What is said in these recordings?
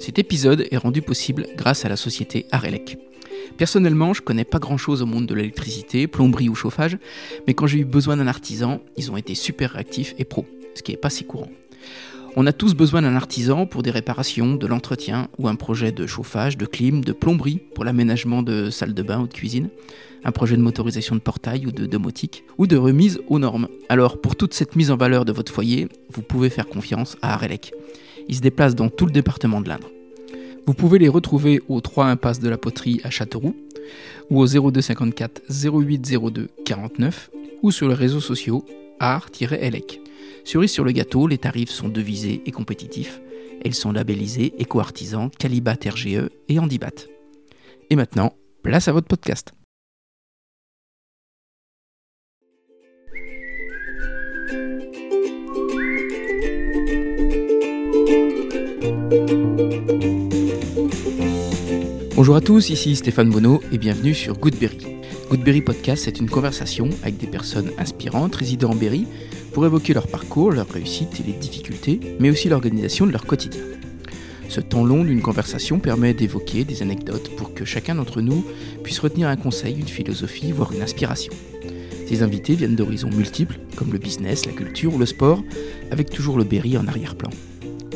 Cet épisode est rendu possible grâce à la société Arelec. Personnellement, je connais pas grand chose au monde de l'électricité, plomberie ou chauffage, mais quand j'ai eu besoin d'un artisan, ils ont été super réactifs et pros, ce qui est pas si courant. On a tous besoin d'un artisan pour des réparations, de l'entretien ou un projet de chauffage, de clim, de plomberie pour l'aménagement de salles de bain ou de cuisine, un projet de motorisation de portail ou de domotique, ou de remise aux normes. Alors pour toute cette mise en valeur de votre foyer, vous pouvez faire confiance à Arelec. Ils se déplacent dans tout le département de l'Indre. Vous pouvez les retrouver au 3 impasse de la Poterie à Châteauroux, ou au 0254 0802 49, ou sur les réseaux sociaux art-elec. Cerise sur le gâteau, les tarifs sont devisés et compétitifs. Elles sont labellisées Éco-Artisan, Calibat RGE et Handibat. Et maintenant, place à votre podcast. Bonjour à tous, ici Stéphane Bonneau et bienvenue sur Goodberry. Goodberry Podcast, c'est une conversation avec des personnes inspirantes résidant en Berry pour évoquer leur parcours, leur réussite et les difficultés, mais aussi l'organisation de leur quotidien. Ce temps long d'une conversation permet d'évoquer des anecdotes pour que chacun d'entre nous puisse retenir un conseil, une philosophie, voire une inspiration. Ces invités viennent d'horizons multiples, comme le business, la culture ou le sport, avec toujours le Berry en arrière-plan.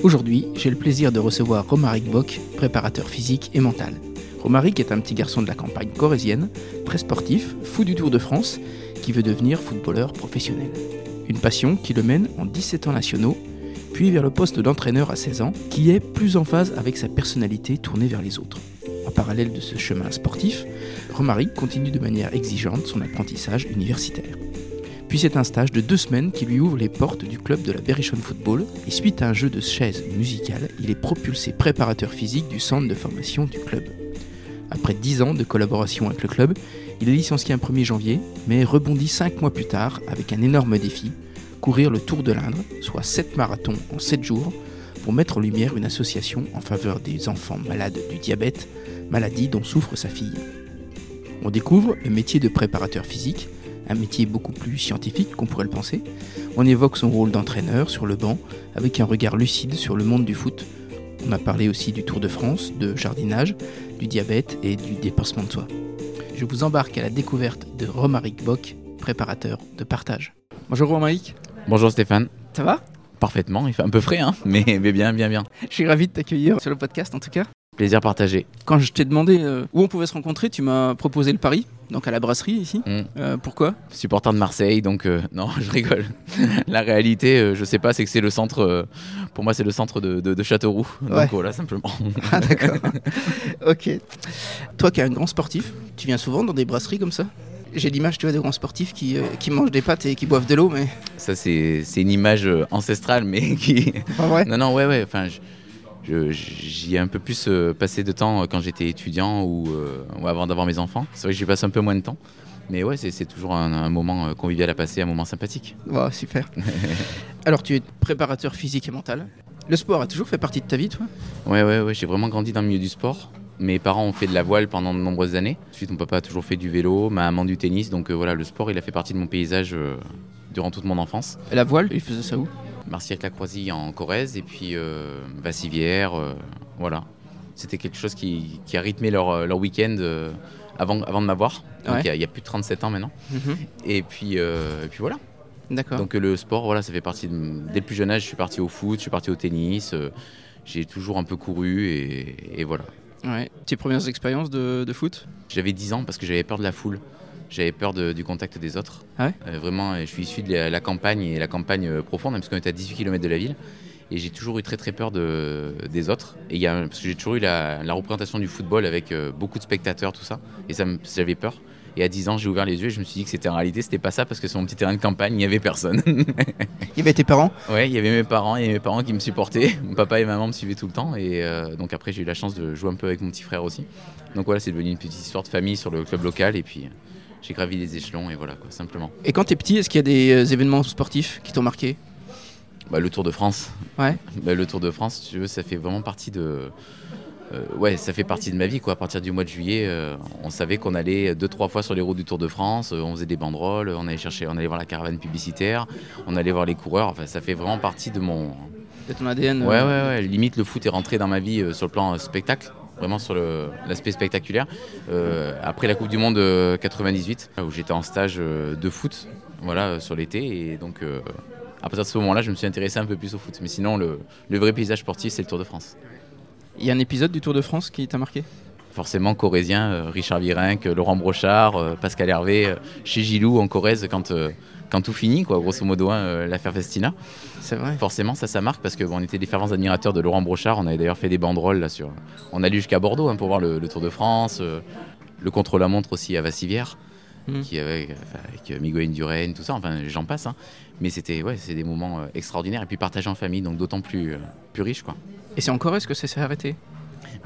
Aujourd'hui, j'ai le plaisir de recevoir Romaric Bock, préparateur physique et mental. Romaric est un petit garçon de la campagne corésienne, très sportif, fou du Tour de France, qui veut devenir footballeur professionnel. Une passion qui le mène en 17 ans nationaux, puis vers le poste d'entraîneur à 16 ans, qui est plus en phase avec sa personnalité tournée vers les autres. En parallèle de ce chemin sportif, Romaric continue de manière exigeante son apprentissage universitaire. Puis c'est un stage de deux semaines qui lui ouvre les portes du club de la Berrichon Football, et suite à un jeu de chaises musicales, il est propulsé préparateur physique du centre de formation du club. Après 10 ans de collaboration avec le club, il est licencié un 1er janvier, mais rebondit 5 mois plus tard avec un énorme défi, courir le Tour de l'Indre, soit 7 marathons en 7 jours, pour mettre en lumière une association en faveur des enfants malades du diabète, maladie dont souffre sa fille. On découvre le métier de préparateur physique, un métier beaucoup plus scientifique qu'on pourrait le penser. On évoque son rôle d'entraîneur sur le banc, avec un regard lucide sur le monde du foot, on a parlé aussi du Tour de France, de jardinage, du diabète et du dépassement de soi. Je vous embarque à la découverte de Romaric Bock, préparateur de partage. Bonjour Romaric. Bonjour Stéphane. Ça va? Parfaitement, il fait un peu frais, hein mais, mais bien, bien, bien. Je suis ravi de t'accueillir sur le podcast en tout cas. Plaisir partagé. Quand je t'ai demandé euh, où on pouvait se rencontrer, tu m'as proposé le Paris, donc à la brasserie ici. Mm. Euh, pourquoi? Supporter de Marseille, donc euh, non, je rigole. la réalité, euh, je sais pas, c'est que c'est le centre, euh, pour moi c'est le centre de, de- de Châteauroux. Ouais. Donc voilà, simplement. Ah d'accord. ok. Toi qui es un grand sportif, tu viens souvent dans des brasseries comme ça? J'ai l'image, tu vois, de grands sportifs qui, euh, qui mangent des pâtes et qui boivent de l'eau, mais... Ça, c'est une image ancestrale, mais qui. Pas vrai Non, non, ouais, ouais. Enfin, j'y ai un peu plus euh, passé de temps euh, quand j'étais étudiant ou, euh, ou avant d'avoir mes enfants. C'est vrai que j'y passe un peu moins de temps. Mais ouais, c'est toujours un, un moment convivial à passer, un moment sympathique. Wow, super. Alors, tu es préparateur physique et mental. Le sport a toujours fait partie de ta vie, toi? Ouais, ouais, ouais, j'ai vraiment grandi dans le milieu du sport. Mes parents ont fait de la voile pendant de nombreuses années. Ensuite, mon papa a toujours fait du vélo, ma maman du tennis. Donc euh, voilà, le sport, il a fait partie de mon paysage euh, durant toute mon enfance. La voile, il faisait ça où? Marciac-la-Croisille en Corrèze et puis euh, Vassivière, euh, voilà. C'était quelque chose qui, qui a rythmé leur, euh, leur week-end avant, avant de m'avoir. Ouais. il y a- il y, a plus de 37 ans maintenant. Et puis, et puis voilà. D'accord. Donc le sport, voilà, ça fait partie de... Dès le plus jeune âge, je suis parti au foot, je suis parti au tennis. euh, j'ai toujours un peu couru et, et voilà. Ouais. Tes premières expériences de, de foot? J'avais 10 ans parce que j'avais peur de la foule. J'avais peur de- du contact des autres. Ah ouais Euh, vraiment, je suis issu de la, la campagne et la campagne euh, profonde, hein, parce qu'on était à 18 km de la ville. Et j'ai toujours eu très très peur de, des autres. Et il y a, parce que j'ai toujours eu la, la représentation du football avec euh, beaucoup de spectateurs, tout ça. Et ça j'avais peur. Et à 10 ans, j'ai ouvert les yeux et je me suis dit que c'était en réalité, c'était pas ça, parce que sur mon petit terrain de campagne, il n'y avait personne. Il y avait tes parents? Ouais, il y avait mes parents et mes parents qui me supportaient. Mon papa et maman me suivaient tout le temps. Et euh, donc après, j'ai eu la chance de jouer un peu avec mon petit frère aussi. Donc voilà, c'est devenu une petite histoire de famille sur le club local. Et puis, j'ai gravi les échelons et voilà, quoi, simplement. Et quand t'es petit, est-ce qu'il y a des euh, événements sportifs qui t'ont marqué? Bah, le Tour de France. Ouais. Bah, le Tour de France, si tu veux, ça fait vraiment partie de. euh, ouais, ça fait partie de ma vie. Quoi. À partir du mois de juillet, euh, on savait qu'on allait deux, trois fois sur les routes du Tour de France. euh, on faisait des banderoles, on allait chercher, on allait voir la caravane publicitaire, on allait voir les coureurs. Enfin, ça fait vraiment partie de mon, C'est ton ADN Ouais, ouais, ouais. Limite, le foot est rentré dans ma vie sur le plan spectacle, vraiment sur l'aspect spectaculaire. Euh, après la Coupe du Monde euh, 98, où j'étais en stage euh, de foot, voilà, euh, sur l'été. Et donc, euh, à partir de ce moment-là, je me suis intéressé un peu plus au foot. Mais sinon, le, le vrai paysage sportif, c'est le Tour de France. Il y a un épisode du Tour de France qui t'a marqué? Forcément, Corrézien, euh, Richard Virenque, Laurent Brochard, euh, Pascal Hervé, euh, chez Gilou en Corrèze, quand, euh, quand tout finit, quoi, grosso modo, hein, euh, l'affaire Festina. C'est vrai. Forcément, ça, ça marque parce qu'on était des fervents admirateurs de Laurent Brochard. On avait d'ailleurs fait des banderoles là sur. On allait jusqu'à Bordeaux hein, pour voir le, le Tour de France, euh, le contre-la-montre aussi à Vassivière, qui avait, enfin, avec euh, Miguel Indurain, tout ça. Enfin, j'en passe. hein. Mais c'était ouais, c'est des moments euh, extraordinaires et puis partagés en famille, donc d'autant plus, euh, plus riche, quoi. Et c'est encore est-ce que ça s'est arrêté?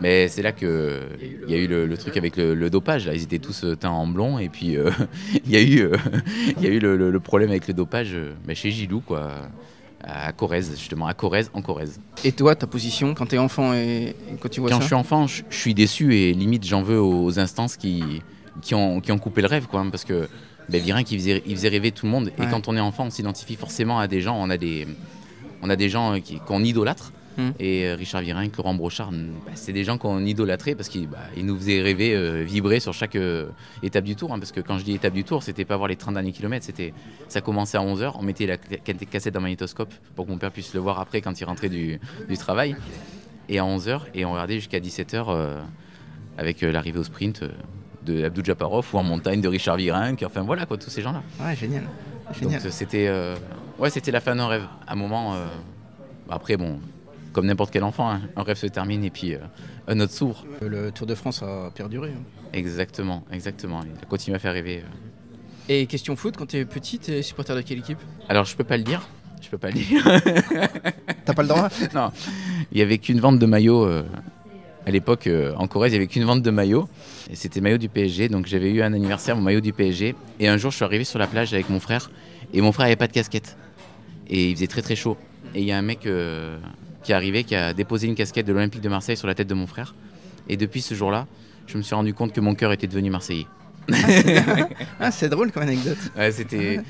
Mais c'est là que il y a eu le, le truc avec le, le dopage. Là. Ils étaient tous euh, teints en blond et puis euh, il y a eu, euh, il y a eu le, problème avec le dopage bah, chez Gilou, quoi, à Corrèze, justement, à Corrèze, en Corrèze. Et toi, ta position quand t'es enfant et, et quand tu vois Quand ça je suis enfant, je, je suis déçu et limite j'en veux aux instances qui, qui, ont, qui ont coupé le rêve, quoi, hein, parce que ben, Virin qui faisait, il faisait rêver tout le monde. Et quand on est enfant, on s'identifie forcément à des gens. On a des, on a des gens qu'on idolâtre. Hmm. Et euh, Richard Virin, Laurent Brochard, mm, bah, c'est des gens qu'on idolâtrait parce qu'ils bah, nous faisaient rêver, euh, vibrer sur chaque euh, étape du tour. hein, parce que quand je dis étape du tour, c'était pas voir les 30 derniers kilomètres, c'était ça commençait à 11h. On mettait la ca- cassette dans le magnétoscope pour que mon père puisse le voir après quand il rentrait du, du travail. Et à 11h, et on regardait jusqu'à 17h euh, avec l'arrivée au sprint de Abdou Japarov ou en montagne de Richard Virenque. Enfin voilà, quoi, tous ces gens-là. Ouais, génial. Donc Génial. euh, c'était euh, ouais, c'était la fin d'un rêve. À un moment, euh, après, bon, comme n'importe quel enfant, hein, un rêve se termine et puis euh, un autre s'ouvre. Le Tour de France a perduré. hein. Exactement, exactement. Il a continué à faire rêver. euh. Et question foot, quand t'es petit, t'es supporter de quelle équipe? Alors, je peux pas le dire. Je peux pas le dire. T'as pas le droit? Non, il y avait qu'une vente de maillots. euh, à l'époque, euh, en Corrèze, il y avait qu'une vente de maillots. Et c'était maillot du PSG. Donc j'avais eu un anniversaire, mon maillot du PSG. Et un jour, je suis arrivé sur la plage avec mon frère. Et mon frère avait pas de casquette. Et il faisait très très chaud. Et il y a un mec euh, qui est arrivé, qui a déposé une casquette de l'Olympique de Marseille sur la tête de mon frère. Et depuis ce jour-là, je me suis rendu compte que mon cœur était devenu marseillais. Ah, c'est drôle comme anecdote. Ouais, c'était,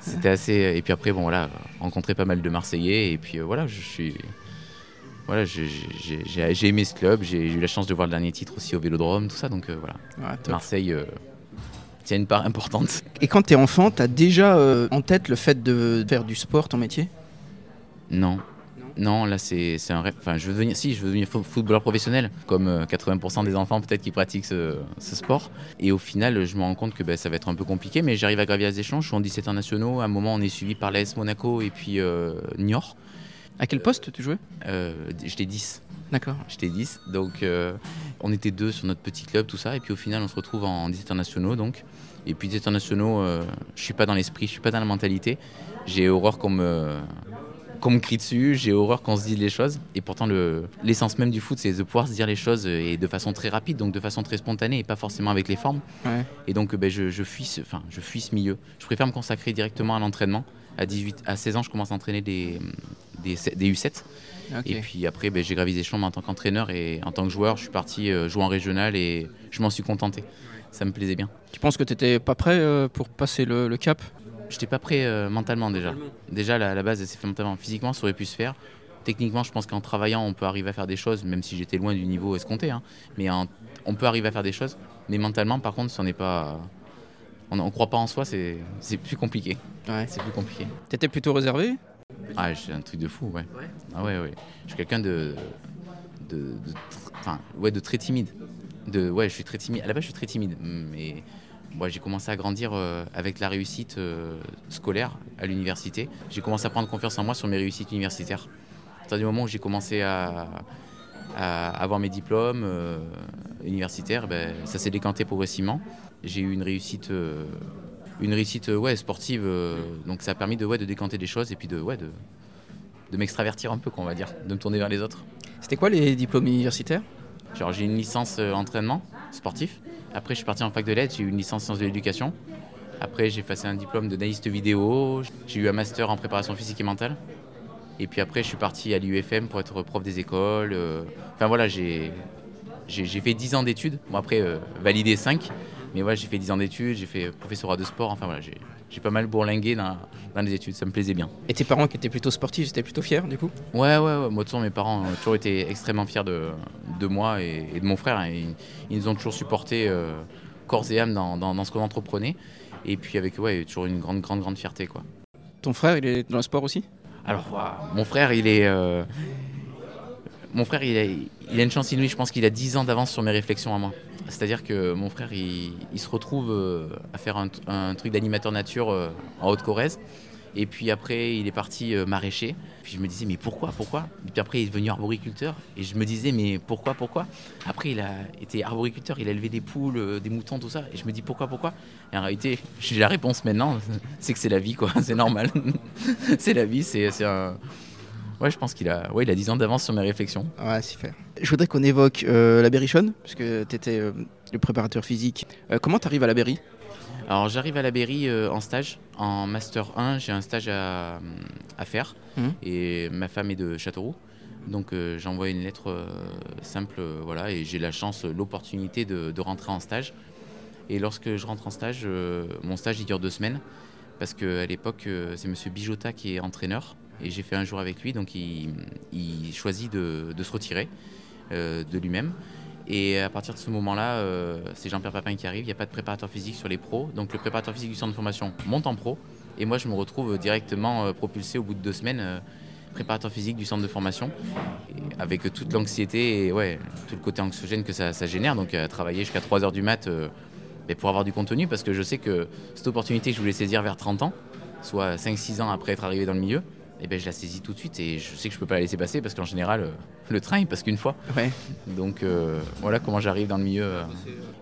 c'était assez. Et puis après, bon voilà, rencontré pas mal de Marseillais. Et puis euh, voilà, je suis. Voilà, j'ai, aimé ce club. J'ai eu la chance de voir le dernier titre aussi au Vélodrome, tout ça. Donc euh, voilà, Ouais, top. Marseille euh, tient une part importante. Et quand t'es enfant, t'as déjà en tête le fait de faire du sport ton métier? Non. Non, là c'est, un rêve. Enfin, je veux devenir, si, je veux devenir fo- footballeur professionnel, comme euh, 80% des enfants peut-être qui pratiquent ce, ce sport. Et au final, je me rends compte que ben, ça va être un peu compliqué, mais j'arrive à gravir les échelons. Je suis en 17 internationaux. À un moment, on est suivi par l'AS Monaco et puis euh, Niort. À quel poste tu jouais? Euh, j'étais 10. D'accord. J'étais 10. Donc, euh, on était deux sur notre petit club, tout ça. Et puis, au final, on se retrouve en 10 internationaux. Donc. Et puis, 10 internationaux, euh, je suis pas dans l'esprit, je suis pas dans la mentalité. J'ai horreur qu'on me, qu'on me crie dessus, j'ai horreur qu'on se dise les choses. Et pourtant, le- l'essence même du foot, c'est de pouvoir se dire les choses euh, et de façon très rapide, donc de façon très spontanée et pas forcément avec les formes. Ouais. Et donc, euh, ben, je, je, fuis ce, enfin, je fuis ce milieu. Je préfère me consacrer directement à l'entraînement. À, 18, à 16 ans, je commence à entraîner des, des, des U7. Ok. Et puis après, ben, j'ai gravi des échelons en tant qu'entraîneur et en tant que joueur, je suis parti euh, jouer en régional et je m'en suis contenté. Ça me plaisait bien. Tu penses que t'étais pas prêt pour passer le, le cap? J'étais pas prêt euh, mentalement déjà. Déjà, la, la base, c'est fait mentalement. Physiquement, ça aurait pu se faire. Techniquement, je pense qu'en travaillant, on peut arriver à faire des choses, même si j'étais loin du niveau escompté. hein. Mais en- on peut arriver à faire des choses. Mais mentalement, par contre, si on n'est pas. On ne croit pas en soi, c'est plus compliqué. Ouais. C'est plus compliqué. T'étais plutôt réservé? Ah, j'ai un truc de fou, ouais. Ah ouais, ouais. Je suis quelqu'un de, de, de ouais, de très timide. De, ouais, je suis très timide. À la base, je suis très timide, mais moi, j'ai commencé à grandir euh, avec la réussite euh, scolaire à l'université. J'ai commencé à prendre confiance en moi sur mes réussites universitaires. À partir du moment où j'ai commencé à, à avoir mes diplômes euh, universitaires, ben, ça s'est décanté progressivement. J'ai eu une réussite, une réussite ouais, sportive, euh, donc ça a permis de, ouais, de décanter des choses et puis de, ouais, de, de m'extravertir un peu, qu'on va dire, de me tourner vers les autres. C'était quoi les diplômes universitaires? Genre, j'ai une licence euh, entraînement sportif. Après, je suis parti en fac de lettres, j'ai eu une licence sciences de l'éducation. Après, j'ai passé un diplôme d'analyste vidéo. J'ai eu un master en préparation physique et mentale. Et puis après, je suis parti à l'UFM pour être prof des écoles. euh, Enfin voilà, j'ai fait 10 ans d'études. Bon, après, euh, validé 5. Mais voilà, j'ai fait 10 ans d'études, j'ai fait professorat de sport. Enfin voilà, j'ai pas mal bourlingué dans, dans, les études, ça me plaisait bien. Et tes parents qui étaient plutôt sportifs, étaient plutôt fiers du coup Ouais, ouais, ouais. Moi, de toute mes parents ont toujours été extrêmement fiers de, de moi et, de mon frère. Ils, ils, nous ont toujours supporté euh, corps et âme dans, dans, dans ce qu'on entreprenait. Et puis avec, ouais, toujours une grande, grande, grande fierté, quoi. Ton frère, il est dans le sport aussi? Alors, wow, mon frère, il est... Euh, mon frère, il a, a, une chance inouïe. Je pense qu'il a 10 ans d'avance sur mes réflexions à moi. C'est-à-dire que mon frère, il, se retrouve euh, à faire un, truc d'animateur nature euh, en Haute-Corrèze. Et puis après, il est parti euh, maraîcher. Puis je me disais, mais pourquoi, pourquoi? Puis après, il est devenu arboriculteur. Et je me disais, mais pourquoi, pourquoi? Après, il a été arboriculteur, il a élevé des poules, des moutons, tout ça. Et je me dis, pourquoi, pourquoi? Et en réalité, j'ai la réponse maintenant, c'est que c'est la vie, quoi. C'est normal. c'est la vie, c'est un... Ouais, je pense qu'il a, ouais, il a 10 ans d'avance sur mes réflexions. Ouais, super. Je voudrais qu'on évoque euh, la Berrichonne, puisque tu étais euh, le préparateur physique. Euh, comment tu arrives à la Berry? Alors, j'arrive à la Berry euh, en stage. En Master 1, j'ai un stage à, à faire. Mmh. Et ma femme est de Châteauroux. Donc, euh, j'envoie une lettre simple, voilà, et j'ai la chance, l'opportunité de, de, rentrer en stage. Et lorsque je rentre en stage, mon stage, il dure deux semaines. Parce qu'à l'époque, c'est Monsieur Bijota qui est entraîneur et j'ai fait un jour avec lui, donc il, choisit de, se retirer euh, de lui-même. Et à partir de ce moment-là, euh, c'est Jean-Pierre Papin qui arrive, il n'y a pas de préparateur physique sur les pros, donc le préparateur physique du centre de formation monte en pro, et moi je me retrouve directement euh, propulsé au bout de deux semaines, préparateur physique du centre de formation, avec toute l'anxiété et ouais, tout le côté anxiogène que ça, génère, donc travailler jusqu'à 3h du mat pour avoir du contenu, parce que je sais que cette opportunité, je voulais saisir vers 30 ans, soit 5-6 ans après être arrivé dans le milieu, eh ben, je la saisis tout de suite et je sais que je peux pas la laisser passer parce qu'en général euh, le train il passe qu'une fois. Ouais. Donc euh, voilà comment j'arrive dans le milieu. Euh,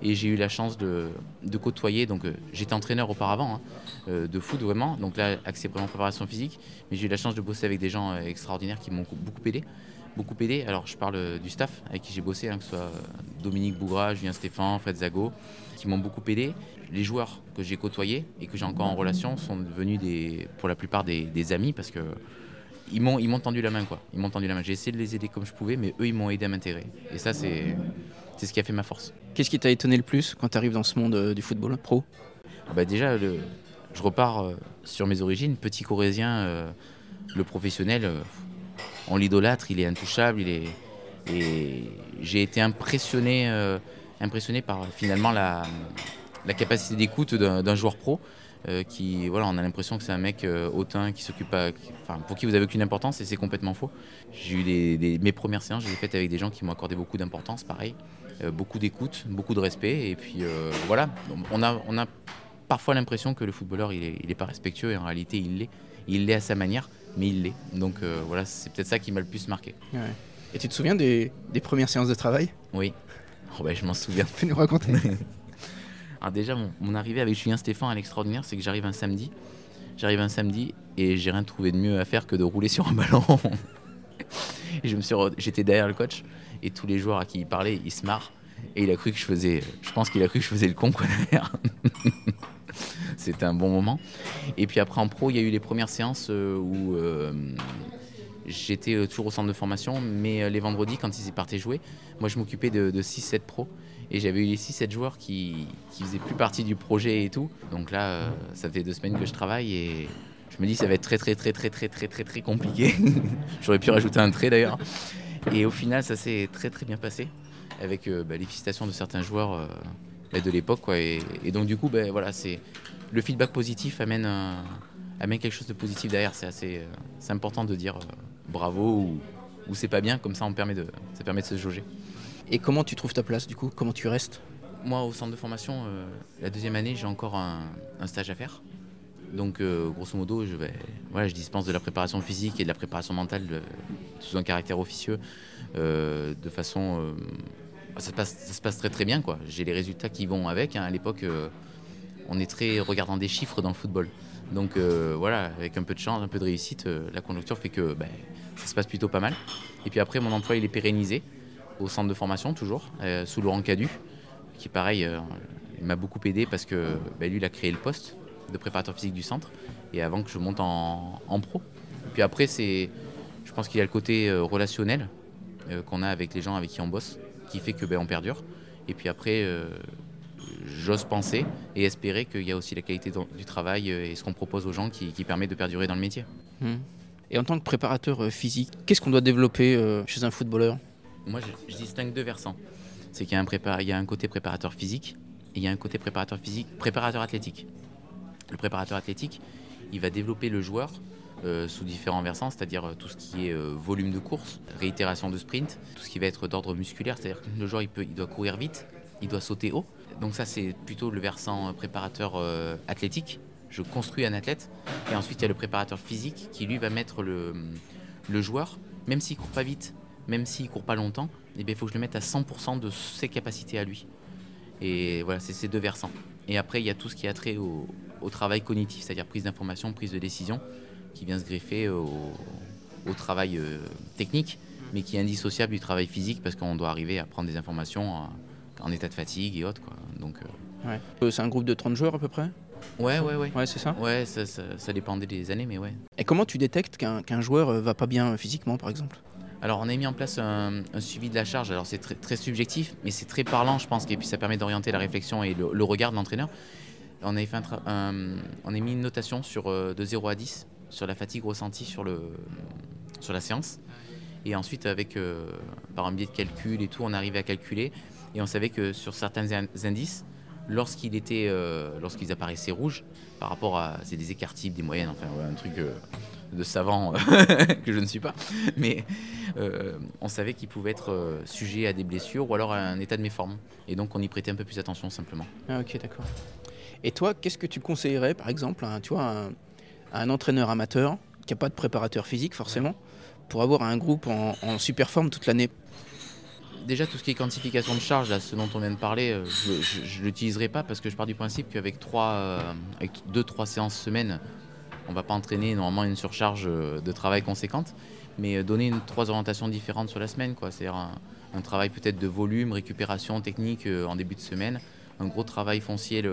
et j'ai eu la chance de, de côtoyer, donc j'étais entraîneur auparavant hein, de foot vraiment, donc là accès vraiment préparation physique, mais j'ai eu la chance de bosser avec des gens extraordinaires qui m'ont beaucoup aidé. Beaucoup aidé. Alors je parle du staff avec qui j'ai bossé, hein, que ce soit Dominique Bougra, Julien Stéphan, Fred Zago, qui m'ont beaucoup aidé. Les joueurs que j'ai côtoyés et que j'ai encore en relation sont devenus des, pour la plupart des, des amis parce que ils m'ont ils m'ont tendu la main quoi. Ils m'ont tendu la main. J'ai essayé de les aider comme je pouvais, mais eux ils m'ont aidé à m'intégrer. Et ça c'est c'est ce qui a fait ma force. Qu'est-ce qui t'a étonné le plus quand tu arrives dans ce monde euh, du football pro? Bah déjà le, je repars euh, sur mes origines, petit corésien, euh, le professionnel, on l'idolâtre, il est intouchable, il est et j'ai été impressionné impressionné par finalement la la capacité d'écoute d'un joueur pro. Euh, qui, voilà, on a l'impression que c'est un mec euh, hautain qui s'occupe pas, qui, enfin, pour qui vous avez aucune importance et c'est complètement faux. J'ai eu des, des, mes premières séances, je les ai faites avec des gens qui m'ont accordé beaucoup d'importance, pareil, euh, beaucoup d'écoute, beaucoup de respect et puis euh, voilà, on a, on a parfois l'impression que le footballeur il est, il est pas respectueux et en réalité il l'est, il l'est à sa manière, mais il l'est. Donc euh, voilà, c'est peut-être ça qui m'a le plus marqué. Ouais. Et tu te souviens des, des premières séances de travail? Oui, oh, bah, je m'en souviens. Tu peux nous raconter Alors déjà, mon, mon, arrivée avec Julien Stéphane à l'extraordinaire, c'est que j'arrive un samedi. J'arrive un samedi et j'ai rien trouvé de mieux à faire que de rouler sur un ballon. et je me suis, j'étais derrière le coach et tous les joueurs à qui il parlait, ils se marrent et il a cru que je faisais, je pense qu'il a cru que je faisais le con quoi derrière. C'était un bon moment. Et puis après en pro, il y a eu les premières séances où euh, j'étais toujours au centre de formation, mais les vendredis quand ils partaient jouer, moi je m'occupais de, de 6-7 pros et j'avais eu les 6-7 joueurs qui, qui faisaient plus partie du projet et tout. Donc là, euh, ça fait deux semaines que je travaille et je me dis ça va être très très très très très très très très compliqué. J'aurais pu rajouter un trait d'ailleurs. Et au final, ça s'est très très bien passé avec euh, bah, les félicitations de certains joueurs euh, de l'époque. Et, et, donc du coup, bah, voilà, c'est le feedback positif amène, amène quelque chose de positif derrière. C'est assez, c'est important de dire bravo ou, ou c'est pas bien. Comme ça, on permet de, ça permet de se jauger. Et comment tu trouves ta place du coup? Comment tu restes? Moi, au centre de formation, euh, la deuxième année, j'ai encore un, un, stage à faire. Donc, euh, grosso modo, je, vais, voilà, je dispense de la préparation physique et de la préparation mentale de, sous un caractère officieux euh, de façon. ça, se passe, ça se passe très très bien. J'ai les résultats qui vont avec. Hein. À l'époque, on est très regardant des chiffres dans le football. Donc voilà, avec un peu de chance, un peu de réussite, la conjoncture fait que ben, ça se passe plutôt pas mal. Et puis après, mon emploi, il est pérennisé au centre de formation toujours, euh, sous Laurent Cadu, qui pareil euh, m'a beaucoup aidé parce que bah, lui il a créé le poste de préparateur physique du centre et avant que je monte en, pro. Et puis après c'est, je pense qu'il y a le côté euh, relationnel euh, qu'on a avec les gens avec qui on bosse, qui fait que bah, on perdure. Et puis après, j'ose penser et espérer qu'il y a aussi la qualité du travail et ce qu'on propose aux gens qui, permet de perdurer dans le métier. Hmm. Et en tant que préparateur physique, qu'est-ce qu'on doit développer chez un footballeur? Moi, je, distingue deux versants. C'est qu'il y, y, a un côté préparateur physique et il y a un côté préparateur physique, préparateur athlétique. Le préparateur athlétique, il va développer le joueur euh, sous différents versants, c'est-à-dire euh, tout ce qui est euh, volume de course, réitération de sprint, tout ce qui va être d'ordre musculaire, c'est-à-dire que le joueur il, peut, il doit courir vite, il doit sauter haut. Donc ça c'est plutôt le versant préparateur athlétique. Je construis un athlète et ensuite il y a le préparateur physique qui lui va mettre le, le joueur, même s'il court pas vite, même s'il court pas longtemps, eh il faut que je le mette à 100% de ses capacités à lui. Et voilà, c'est ces deux versants. Et après, il y a tout ce qui a trait au, au travail cognitif, c'est-à-dire prise d'information, prise de décision qui vient se greffer au, travail euh, technique, mais qui est indissociable du travail physique parce qu'on doit arriver à prendre des informations en, état de fatigue et autres. Quoi. Donc, euh, euh, c'est un groupe de 30 joueurs à peu près? Ouais, ouais, ouais. Ouais, c'est ça? Ouais, ça, ça, dépendait des années, mais ouais. Et comment tu détectes qu'un joueur va pas bien physiquement, par exemple? Alors, on a mis en place un, suivi de la charge. Alors, c'est très, très, subjectif, mais c'est très parlant, je pense, et puis ça permet d'orienter la réflexion et le, regard de l'entraîneur. On, a fait un, on a mis une notation sur, de 0 à 10 sur la fatigue ressentie sur, le, sur la séance. Et ensuite, avec, euh, par un biais de calcul et tout, on arrivait à calculer. Et on savait que sur certains indices, lorsqu'il était, euh, lorsqu'ils apparaissaient rouges, par rapport à. C'est des écarts types, des moyennes, enfin, un truc euh, de savant que je ne suis pas. Mais on savait qu'il pouvait être sujet à des blessures ou alors à un état de méforme. Et donc, on y prêtait un peu plus attention simplement. Ah, ok, d'accord. Et toi, qu'est-ce que tu conseillerais, par exemple, tu vois, un un entraîneur amateur qui n'a pas de préparateur physique forcément, pour avoir un groupe en, super forme toute l'année? Déjà, tout ce qui est quantification de charge, là, ce dont on vient de parler, euh, je ne l'utiliserai pas parce que je pars du principe qu'avec trois, euh, séances semaine, on ne va pas entraîner normalement une surcharge euh, de travail conséquente, mais donner une, trois orientations différentes sur la semaine. C'est-à-dire un, travail peut-être de volume, récupération technique en début de semaine, un gros travail foncier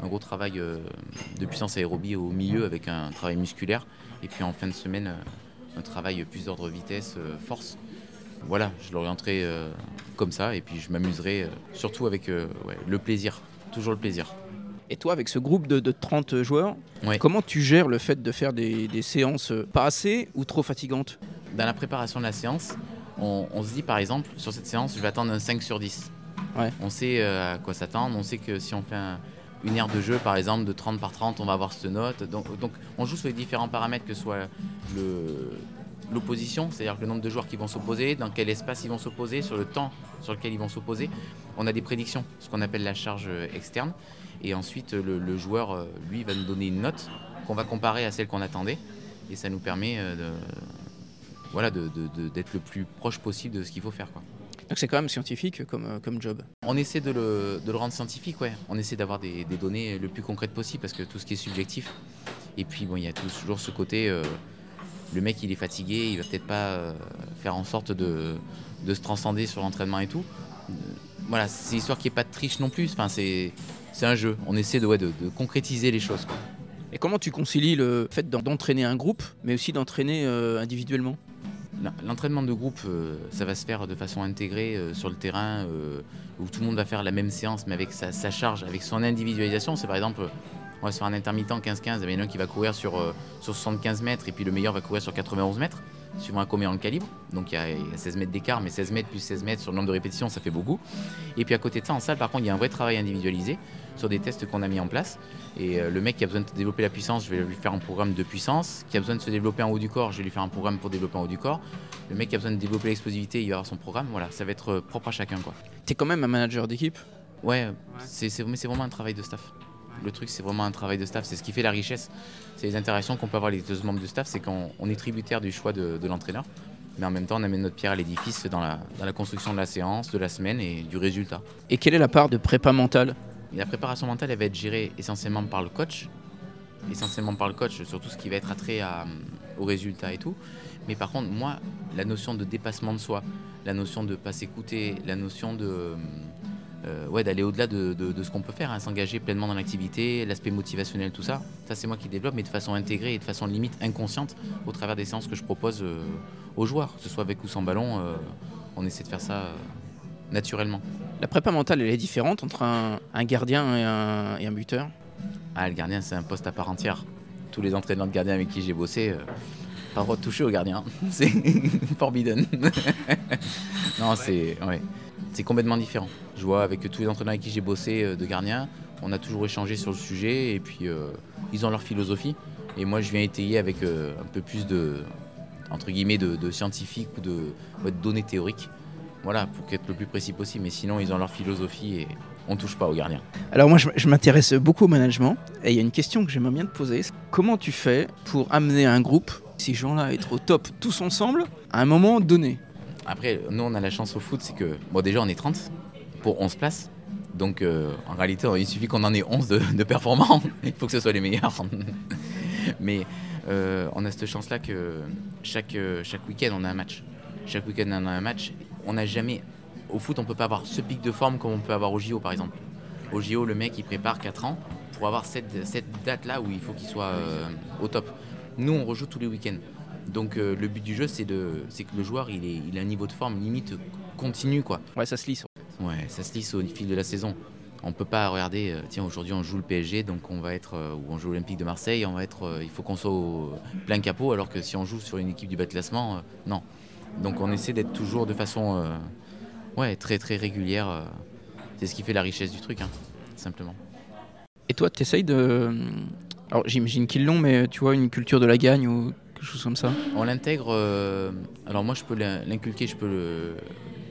un gros travail de puissance aérobie au milieu avec un travail musculaire. Et puis en fin de semaine, un travail plus d'ordre vitesse, force. Voilà, je l'orienterai comme ça et puis je m'amuserai surtout avec le plaisir, toujours le plaisir. Et toi, avec ce groupe de, 30 joueurs, comment tu gères le fait de faire des, séances pas assez ou trop fatigantes? Dans la préparation de la séance, on, on, se dit par exemple, sur cette séance, je vais attendre un 5 sur 10. Ouais. On sait à quoi s'attendre, on sait que si on fait un, une aire de jeu, par exemple, de 30 par 30, on va avoir cette note. Donc, on joue sur les différents paramètres, que ce soit l'opposition, c'est-à-dire le nombre de joueurs qui vont s'opposer, dans quel espace ils vont s'opposer, sur le temps sur lequel ils vont s'opposer. On a des prédictions, ce qu'on appelle la charge externe. Et ensuite, le, joueur, euh, lui, va nous donner une note qu'on va comparer à celle qu'on attendait. Et ça nous permet euh, de, voilà, d'être le plus proche possible de ce qu'il faut faire. Quoi. Donc c'est quand même scientifique comme, euh, comme job. On essaie de le, de le rendre scientifique, ouais. On essaie d'avoir des, des, données le plus concrètes possible parce que tout ce qui est subjectif. Et puis bon, il y a toujours ce côté, euh, le mec il est fatigué, il va peut-être pas euh, faire en sorte de, de se transcender sur l'entraînement et tout. Voilà, c'est une histoire qui est pas de triche non plus. Enfin, c'est un jeu. On essaie de, ouais, de, de concrétiser les choses. Et comment tu concilies le fait d'entraîner un groupe, mais aussi d'entraîner individuellement? L'entraînement de groupe, euh, ça va se faire de façon intégrée euh, sur le terrain, euh, où tout le monde va faire la même séance, mais avec sa, charge, avec son individualisation. C'est par exemple, on va se faire un intermittent 15-15, il y en a un qui va courir sur, sur 75 mètres, et puis le meilleur va courir sur 91 mètres suivant à combien le calibre. Donc il y, a, 16 mètres d'écart, mais 16 mètres plus 16 mètres sur le nombre de répétitions, ça fait beaucoup. Et puis à côté de ça, en salle, par contre, il y a un vrai travail individualisé sur des tests qu'on a mis en place. Et euh, le mec qui a besoin de développer la puissance, je vais lui faire un programme de puissance. Qui a besoin de se développer en haut du corps, je vais lui faire un programme pour développer en haut du corps. Le mec qui a besoin de développer l'explosivité, il va avoir son programme. Voilà, ça va être euh, propre à chacun. quoi. es quand même un manager d'équipe? Ouais, C'est, mais c'est vraiment un travail de staff. Le truc, c'est vraiment un travail de staff. C'est ce qui fait la richesse. C'est les interactions qu'on peut avoir avec les deux membres de staff. C'est qu'on est tributaire du choix de, l'entraîneur. Mais en même temps, on amène notre pierre à l'édifice dans la, dans la construction de la séance, de la semaine et du résultat. Et quelle est la part de prépa mentale? La préparation mentale, elle va être gérée essentiellement par le coach. Essentiellement par le coach sur tout ce qui va être attrait à, au résultat et tout. Mais par contre, moi, la notion de dépassement de soi, la notion de pas s'écouter, la notion de euh, ouais, d'aller au-delà de, ce qu'on peut faire, hein, s'engager pleinement dans l'activité, l'aspect motivationnel, tout ça. Ça, c'est moi qui développe, mais de façon intégrée et de façon limite inconsciente au travers des séances que je propose euh, aux joueurs, que ce soit avec ou sans ballon. Euh, on essaie de faire ça naturellement. La prépa mentale, elle est différente entre un, un gardien et un, et un buteur? Ah, le gardien, c'est un poste à part entière. Tous les entraîneurs de gardiens avec qui j'ai bossé, euh, pas le droit de toucher au gardien. C'est forbidden. non, c'est ouais. C'est complètement différent. Je vois avec tous les entraîneurs avec qui j'ai bossé euh, de gardiens, on a toujours échangé sur le sujet et puis euh, ils ont leur philosophie. Et moi, je viens étayer avec euh, un peu plus de, entre guillemets, de, ou de, données théoriques. Voilà, pour être le plus précis possible. Mais sinon, ils ont leur philosophie et on touche pas aux gardiens. Alors moi, je, je m'intéresse beaucoup au management et il y a une question que j'aimerais bien te poser. Comment tu fais pour amener un groupe, ces gens-là, à être au top tous ensemble, à un moment donné? Après, nous, on a la chance au foot, c'est que, bon, déjà, on est 30 pour 11 places. Donc, euh, en réalité, il suffit qu'on en ait 11 de, performants. il faut que ce soit les meilleurs. Mais euh, on a cette chance-là que chaque, euh, chaque week-end, on a un match. Chaque week-end, on a un match. On n'a jamais. Au foot, on peut pas avoir ce pic de forme comme on peut avoir au JO, par exemple. Au JO, le mec, il prépare 4 ans pour avoir cette, date-là où il faut qu'il soit au top. Nous, on rejoue tous les week-ends. Donc, euh, le but du jeu, c'est de, c'est que le joueur, il, est, il a un niveau de forme limite continu, quoi. Ouais, ça se lisse. Ouais, ça se lisse au fil de la saison. On peut pas regarder, euh, tiens, aujourd'hui on joue le PSG, donc on va être, euh, ou on joue l'Olympique de Marseille, on va être, il faut qu'on soit au plein capot, alors que si on joue sur une équipe du bas de classement, non. Donc on essaie d'être toujours de façon, ouais, très très régulière. c'est ce qui fait la richesse du truc, hein, simplement. Et toi, tu essayes de... Alors j'imagine qu'ils l'ont, mais tu vois, une culture de la gagne ou quelque chose comme ça On l'intègre, euh, alors moi je peux l'in- l'inculquer, je peux le-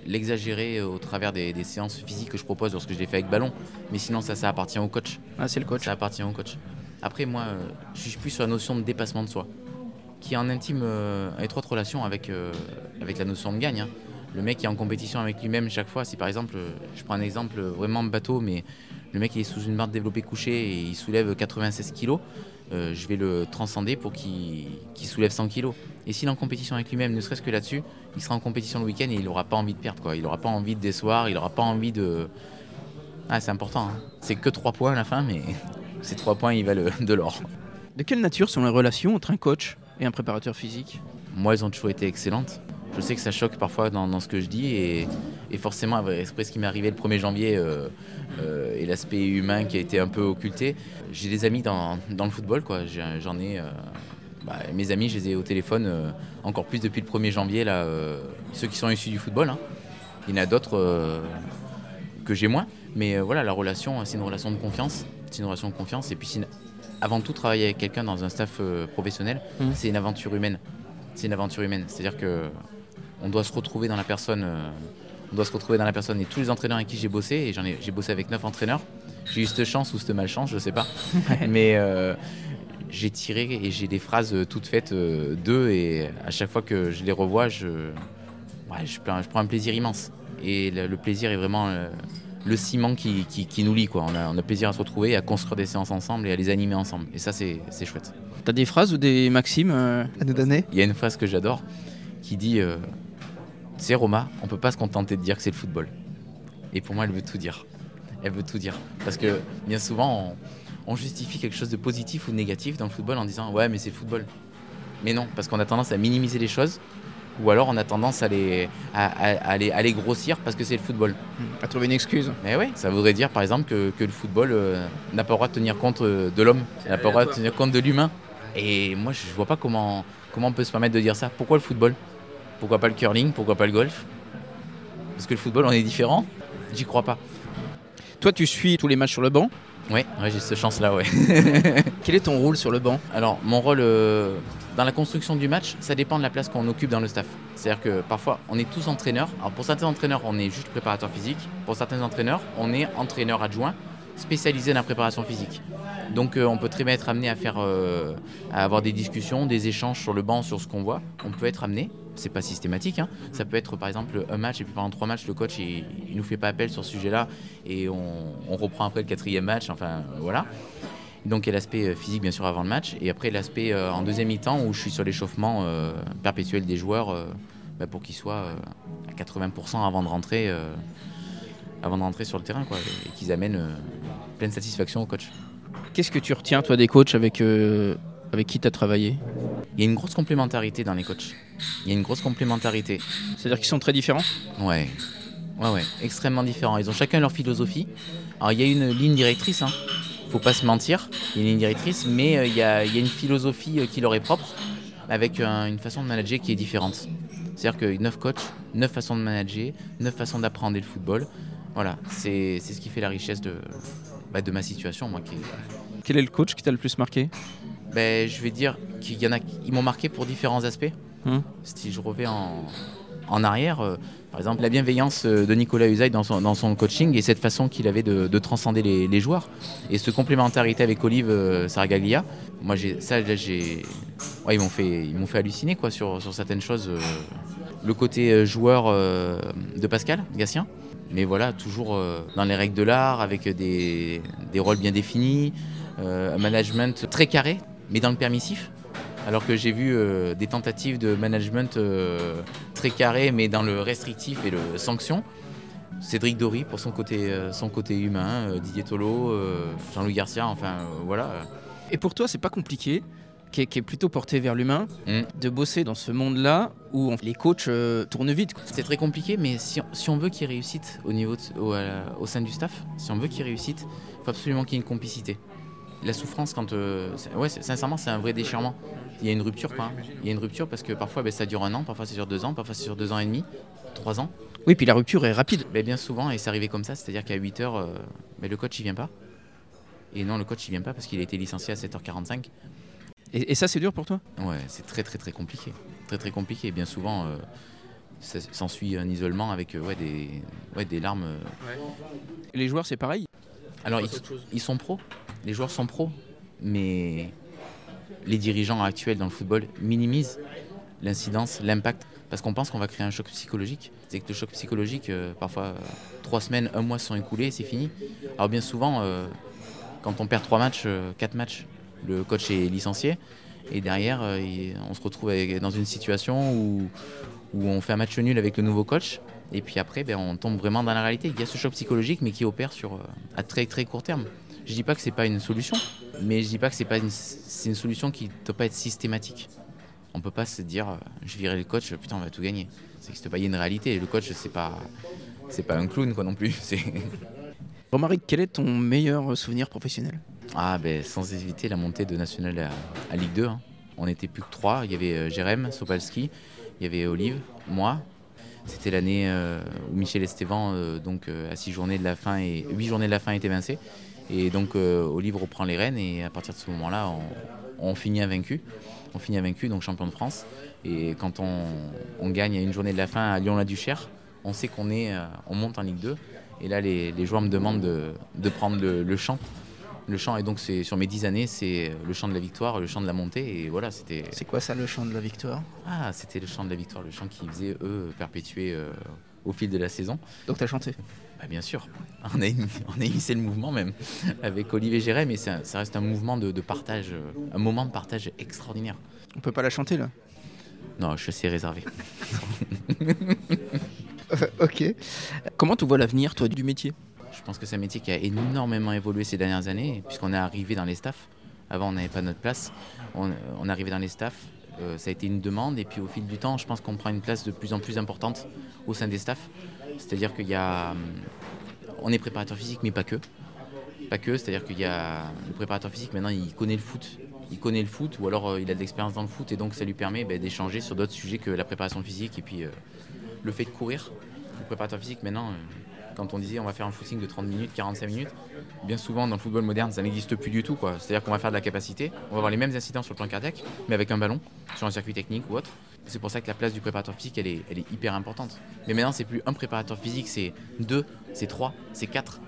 l'exagérer au travers des, des séances physiques que je propose lorsque je les fais avec ballon, mais sinon ça, ça appartient au coach. Ah, c'est le coach. Ça appartient au coach. Après, moi, euh, je suis plus sur la notion de dépassement de soi, qui est en intime, euh, étroite relation avec, euh, avec la notion de gagne. hein. Le mec est en compétition avec lui-même chaque fois, si par exemple, je prends un exemple vraiment bateau, mais le mec il est sous une barre de développé couché et il soulève 96 kilos, euh, je vais le transcender pour qu'il soulève 100 kilos. Et s'il est en compétition avec lui-même, ne serait-ce que là-dessus, il sera en compétition le week-end et il n'aura pas envie de perdre. Quoi. Il n'aura pas envie de décevoir, il n'aura pas envie de... Ah, c'est important. hein. C'est que 3 points à la fin, mais ces 3 points, ils valent de l'or. De quelle nature sont les relations entre un coach et un préparateur physique? Moi, elles ont toujours été excellentes. Je sais que ça choque parfois dans, dans ce que je dis et, et forcément, après ce qui m'est arrivé le 1er janvier euh, euh, et l'aspect humain qui a été un peu occulté, j'ai des amis dans, dans le football. quoi. J'en ai. euh, bah, mes amis, je les ai au téléphone encore plus depuis le 1er janvier, là, ceux qui sont issus du football. hein. Il y en a d'autres que j'ai moins. Mais voilà, la relation, c'est une relation de confiance. C'est une relation de confiance. Et puis, c'est une- avant tout, travailler avec quelqu'un dans un staff professionnel, Mhm. c'est une aventure humaine. C'est une aventure humaine. C'est-à-dire que on doit se retrouver dans la personne. euh, on doit se retrouver dans la personne. Et tous les entraîneurs avec qui j'ai bossé, et j'en ai, j'ai bossé avec neuf entraîneurs. J'ai eu cette chance ou cette malchance, je sais pas. Mais euh, j'ai tiré et j'ai des phrases euh, toutes faites euh, d'eux. Et à chaque fois que je les revois, je, ouais, je, prends, je prends un plaisir immense. Et le, le plaisir est vraiment euh, le ciment qui, qui- qui nous lie. Quoi. On, a, on a plaisir à se retrouver, à construire des séances ensemble et à les animer ensemble. Et ça, c'est c'est chouette. T'as des phrases ou des maximes euh, à nous donner? Il y a une phrase que j'adore qui dit euh, Tu sais, Roma, on peut pas se contenter de dire que c'est le football. Et pour moi, elle veut tout dire. Elle veut tout dire. Parce que bien souvent, on, on justifie quelque chose de positif ou de négatif dans le football en disant Ouais, mais c'est le football. Mais non, parce qu'on a tendance à minimiser les choses. Ou alors on a tendance à les, à, à- à les, à les grossir parce que c'est le football. À trouver une excuse. Mais oui, ça voudrait dire par exemple que, que le football euh, n'a pas le droit de tenir compte euh, de l'homme, n'a pas le droit de tenir compte de l'humain. Et moi, je vois pas comment, comment on peut se permettre de dire ça. Pourquoi le football? Pourquoi pas le curling Pourquoi pas le golf? Parce que le football, on est différent? J'y crois pas. Toi, tu suis tous les matchs sur le banc? Ouais, ouais j'ai cette chance-là, ouais. Quel est ton rôle sur le banc? Alors, mon rôle euh, dans la construction du match, ça dépend de la place qu'on occupe dans le staff. C'est-à-dire que parfois, on est tous entraîneurs. Alors, pour certains entraîneurs, on est juste préparateur physique. Pour certains entraîneurs, on est entraîneur adjoint spécialisé dans la préparation physique. Donc, euh, on peut très bien être amené à faire, euh, avoir des discussions, des échanges sur le banc sur ce qu'on voit. On peut être amené. C'est pas systématique. hein. Ça peut être par exemple un match et puis pendant trois matchs, le coach il, il nous fait pas appel sur ce sujet-là et on, reprend après le quatrième match. Enfin, voilà. Donc il y a l'aspect euh, physique bien sûr avant le match et après l'aspect euh, en deuxième mi-temps où je suis sur l'échauffement euh, perpétuel des joueurs euh, bah, pour qu'ils soient euh, à 80% avant de rentrer euh, avant de rentrer sur le terrain quoi, et qu'ils amènent euh, pleine satisfaction au coach. Qu'est-ce que tu retiens, toi, des coachs avec, euh, avec qui tu as travaillé? Il y a une grosse complémentarité dans les coachs. Il y a une grosse complémentarité. C'est-à-dire qu'ils sont très différents? Ouais. Ouais, ouais, extrêmement différents. Ils ont chacun leur philosophie. Alors il y a une ligne directrice, hein. faut pas se mentir, il y a une ligne directrice, mais euh, il y, a, il y a une philosophie euh, qui leur est propre, avec euh, une façon de manager qui est différente. C'est-à-dire que 9 coachs, 9 façons de manager, 9 façons d'apprendre le football. Voilà, c'est c'est ce qui fait la richesse de, bah, de ma situation. Moi, qui, Quel est le coach qui t'a le plus marqué? Ben, je vais dire qu'il y en a qui ils m'ont marqué pour différents aspects. Hum. Si je reviens en, en arrière, euh, par exemple, la bienveillance euh, de Nicolas Usaï dans son, dans son coaching et cette façon qu'il avait de, de transcender les, les joueurs. Et cette complémentarité avec Olive euh, Saragaglia, moi, j'ai, ça, là, j'ai, ouais, ils m'ont fait, ils m'ont fait halluciner quoi, sur, sur certaines choses. euh. le côté joueur de Pascal Gatien, mais voilà, toujours euh, dans les règles de l'art, avec des, des rôles bien définis, euh, un management très carré, mais dans le permissif. Alors que j'ai vu euh, des tentatives de management très carré, mais dans le restrictif et le sanction. Cédric Dory pour son côté, son côté humain, Didier Tolo, Jean-Louis Garcia, enfin voilà. Et pour toi, c'est pas compliqué, qui est, qui est plutôt porté vers l'humain, Mm. de bosser dans ce monde-là où on- les coachs euh, tournent vite. C'est très compliqué, mais si on, si on veut qu'il réussisse au, niveau de- au, sein du staff, si on veut qu'il réussisse, il faut absolument qu'il y ait une complicité. La souffrance, quand. euh, c'est- ouais, c'est- sincèrement, c'est un vrai déchirement. Il y a une rupture, quoi. Il y a une rupture parce que parfois ben, ça dure un an, parfois ça dure deux ans, parfois ça dure deux ans et demi, trois ans. Oui, puis la rupture est rapide. Ben, bien souvent, et c'est arrivé comme ça, c'est-à-dire qu'à 8 heures, euh, ben, le coach il vient pas. Et non, le coach il vient pas parce qu'il a été licencié à 7h45. Et, et ça, c'est dur pour toi? Ouais, c'est très très très compliqué. Très très compliqué. Bien souvent, euh, ça- s'ensuit un isolement avec euh, ouais, des, ouais, des larmes. euh. Les joueurs, c'est pareil? Alors, ils, ils sont pros. Les joueurs sont pros. Mais les dirigeants actuels dans le football minimisent l'incidence, l'impact. Parce qu'on pense qu'on va créer un choc psychologique. C'est que le choc psychologique, euh, parfois, trois semaines, un mois sont écoulés et c'est fini. Alors, bien souvent, quand on perd trois matchs, quatre matchs, le coach est licencié. Et derrière, euh, on se retrouve dans une situation où, on fait un match nul avec le nouveau coach. Et puis après, ben, on tombe vraiment dans la réalité. Il y a ce choc psychologique, mais qui opère sur, euh, à très très court terme. Je dis pas que c'est pas une solution, mais je dis pas que c'est pas une, c'est solution qui ne doit pas être systématique. On peut pas se dire, euh, je virais le coach, putain, on va tout gagner. Ça n'existe pas. Il y a une réalité. Le coach, c'est pas, c'est pas un clown, quoi, non plus. C'est Romaric, quel est ton meilleur souvenir professionnel? Ah ben sans hésiter la montée de National à, Ligue 2. hein. On n'était plus que trois. Il y avait euh, Jérém, Sopalski, il y avait Olive, moi. C'était l'année euh, où Michel Estevan, euh, donc à six journées de la fin et huit journées de la fin, est évincé. Et donc Olive reprend les rênes et à partir de ce moment-là, on, on finit invaincu. On finit invaincu, donc champion de France. Et quand on, gagne à une journée de la fin à Lyon-la-Duchère, on sait qu'on est, on monte en Ligue 2. Et là, les, joueurs me demandent de, prendre le champ. Le chant, et donc c'est sur mes dix années, c'est le chant de la victoire, le chant de la montée, et voilà, c'était C'est quoi ça, le chant de la victoire? Ah, c'était le chant de la victoire, le chant qu'ils faisaient eux perpétuer euh, au fil de la saison. Donc t'as chanté? Bah, bien sûr, on a, on a initié le mouvement même avec Olivier Géret, mais ça reste un mouvement de, de partage, euh, un moment de partage extraordinaire. On peut pas la chanter là? Non, je suis assez réservé. Ok. Comment tu vois l'avenir, toi, du métier? Pense que c'est un métier qui a énormément évolué ces dernières années, puisqu'on est arrivé dans les staffs. Avant, on n'avait pas notre place. On, on est arrivé dans les staffs. euh, ça a été une demande, et puis au fil du temps, je pense qu'on prend une place de plus en plus importante au sein des staffs. C'est-à-dire qu'il y a. hum, On est préparateur physique, mais pas que. Pas que, c'est-à-dire qu'il y a. Le préparateur physique, maintenant, il connaît le foot. Il connaît le foot, ou alors euh, il a de l'expérience dans le foot, et donc ça lui permet ben, d'échanger sur d'autres sujets que la préparation physique, et puis euh, le fait de courir. Le préparateur physique, maintenant. Quand on disait on va faire un footing de 30 minutes, 45 minutes, bien souvent dans le football moderne ça n'existe plus du tout. C'est-à-dire qu'on va faire de la capacité, on va avoir les mêmes incidents sur le plan cardiaque, mais avec un ballon, sur un circuit technique ou autre. C'est pour ça que la place du préparateur physique elle est, elle est hyper importante. Mais maintenant c'est plus un préparateur physique, c'est deux, c'est trois, c'est quatre.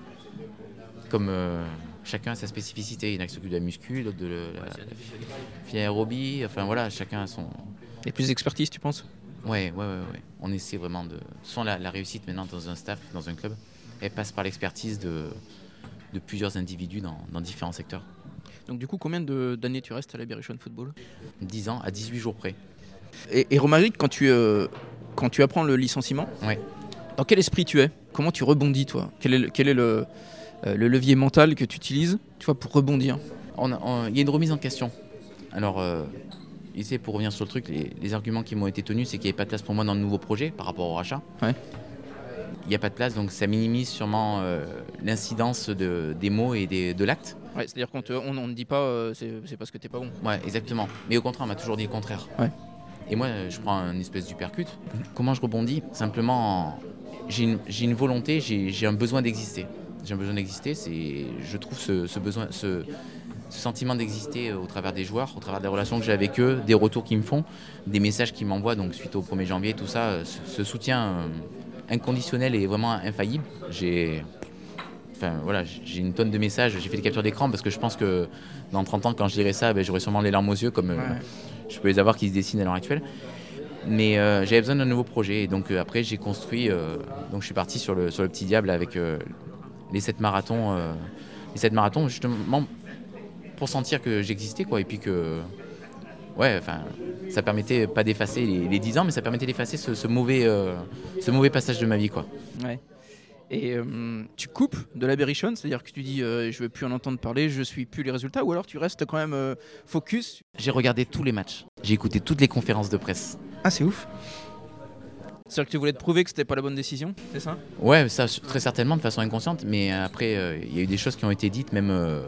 Comme euh, chacun a sa spécificité. Il y en a qui s'occupent de la muscu, d'autres de la, la aérobie, enfin voilà, chacun a son, Il y a plus d'expertise, tu penses? Ouais, ouais, ouais, ouais. On essaie vraiment de. Sans la, la réussite maintenant dans un staff, dans un club, elle passe par l'expertise de, de plusieurs individus dans, dans différents secteurs. Donc du coup, combien d'années tu restes à la Berrichon Football? 10 ans à 18 jours près. Et, et Romaric, quand tu, euh, quand tu apprends le licenciement, Ouais. dans quel esprit tu es? Comment tu rebondis, toi? Quel est, le, quel est le, euh, le levier mental que tu utilises tu vois, pour rebondir? Il y a une remise en question. Alors, euh, ici, pour revenir sur le truc, les, les arguments qui m'ont été tenus, c'est qu'il n'y avait pas de place pour moi dans le nouveau projet par rapport au rachat. Ouais. Il n'y a pas de place, donc ça minimise sûrement euh, l'incidence de, des mots et des- de l'acte. Ouais, c'est-à-dire qu'on te- on on ne dit pas euh, c'est c'est parce que t'es pas bon. Ouais, exactement. Mais au contraire, on m'a toujours dit le contraire. Ouais. Et moi, euh, je prends une espèce d'uppercut. Comment je rebondis? Simplement, en- j'ai une, volonté, j'ai j'ai un besoin d'exister. J'ai un besoin d'exister, c'est, je trouve ce, ce besoin, ce, ce sentiment d'exister euh, au travers des joueurs, au travers des relations que j'ai avec eux, des retours qu'ils me font, des messages qu'ils m'envoient, donc suite au 1er janvier, tout ça, euh, ce, ce soutien euh, inconditionnel et vraiment infaillible. J'ai, enfin voilà, j'ai une tonne de messages, j'ai fait des captures d'écran parce que je pense que dans 30 ans, quand je dirai ça, ben, j'aurai sûrement les larmes aux yeux, comme euh, je peux les avoir qui se dessinent à l'heure actuelle. Mais euh, j'avais besoin d'un nouveau projet. Et donc euh, après, j'ai construit. donc je suis parti sur le, sur le petit diable avec les 7 marathons. les 7 marathons, justement, pour sentir que j'existais, quoi. Et puis que. Ouais, enfin, ça permettait pas d'effacer les, les 10 ans, mais ça permettait d'effacer ce, ce mauvais, euh, ce mauvais passage de ma vie, quoi. Ouais. Et euh, tu coupes de la berrichonne, c'est-à-dire que tu dis euh, je veux plus en entendre parler, je suis plus les résultats, ou alors tu restes quand même focus. J'ai regardé tous les matchs. J'ai écouté toutes les conférences de presse. Ah c'est ouf. C'est-à-dire que tu voulais te prouver que c'était pas la bonne décision, c'est ça? Ouais, ça très certainement de façon inconsciente, mais après euh, il y a eu des choses qui ont été dites même euh,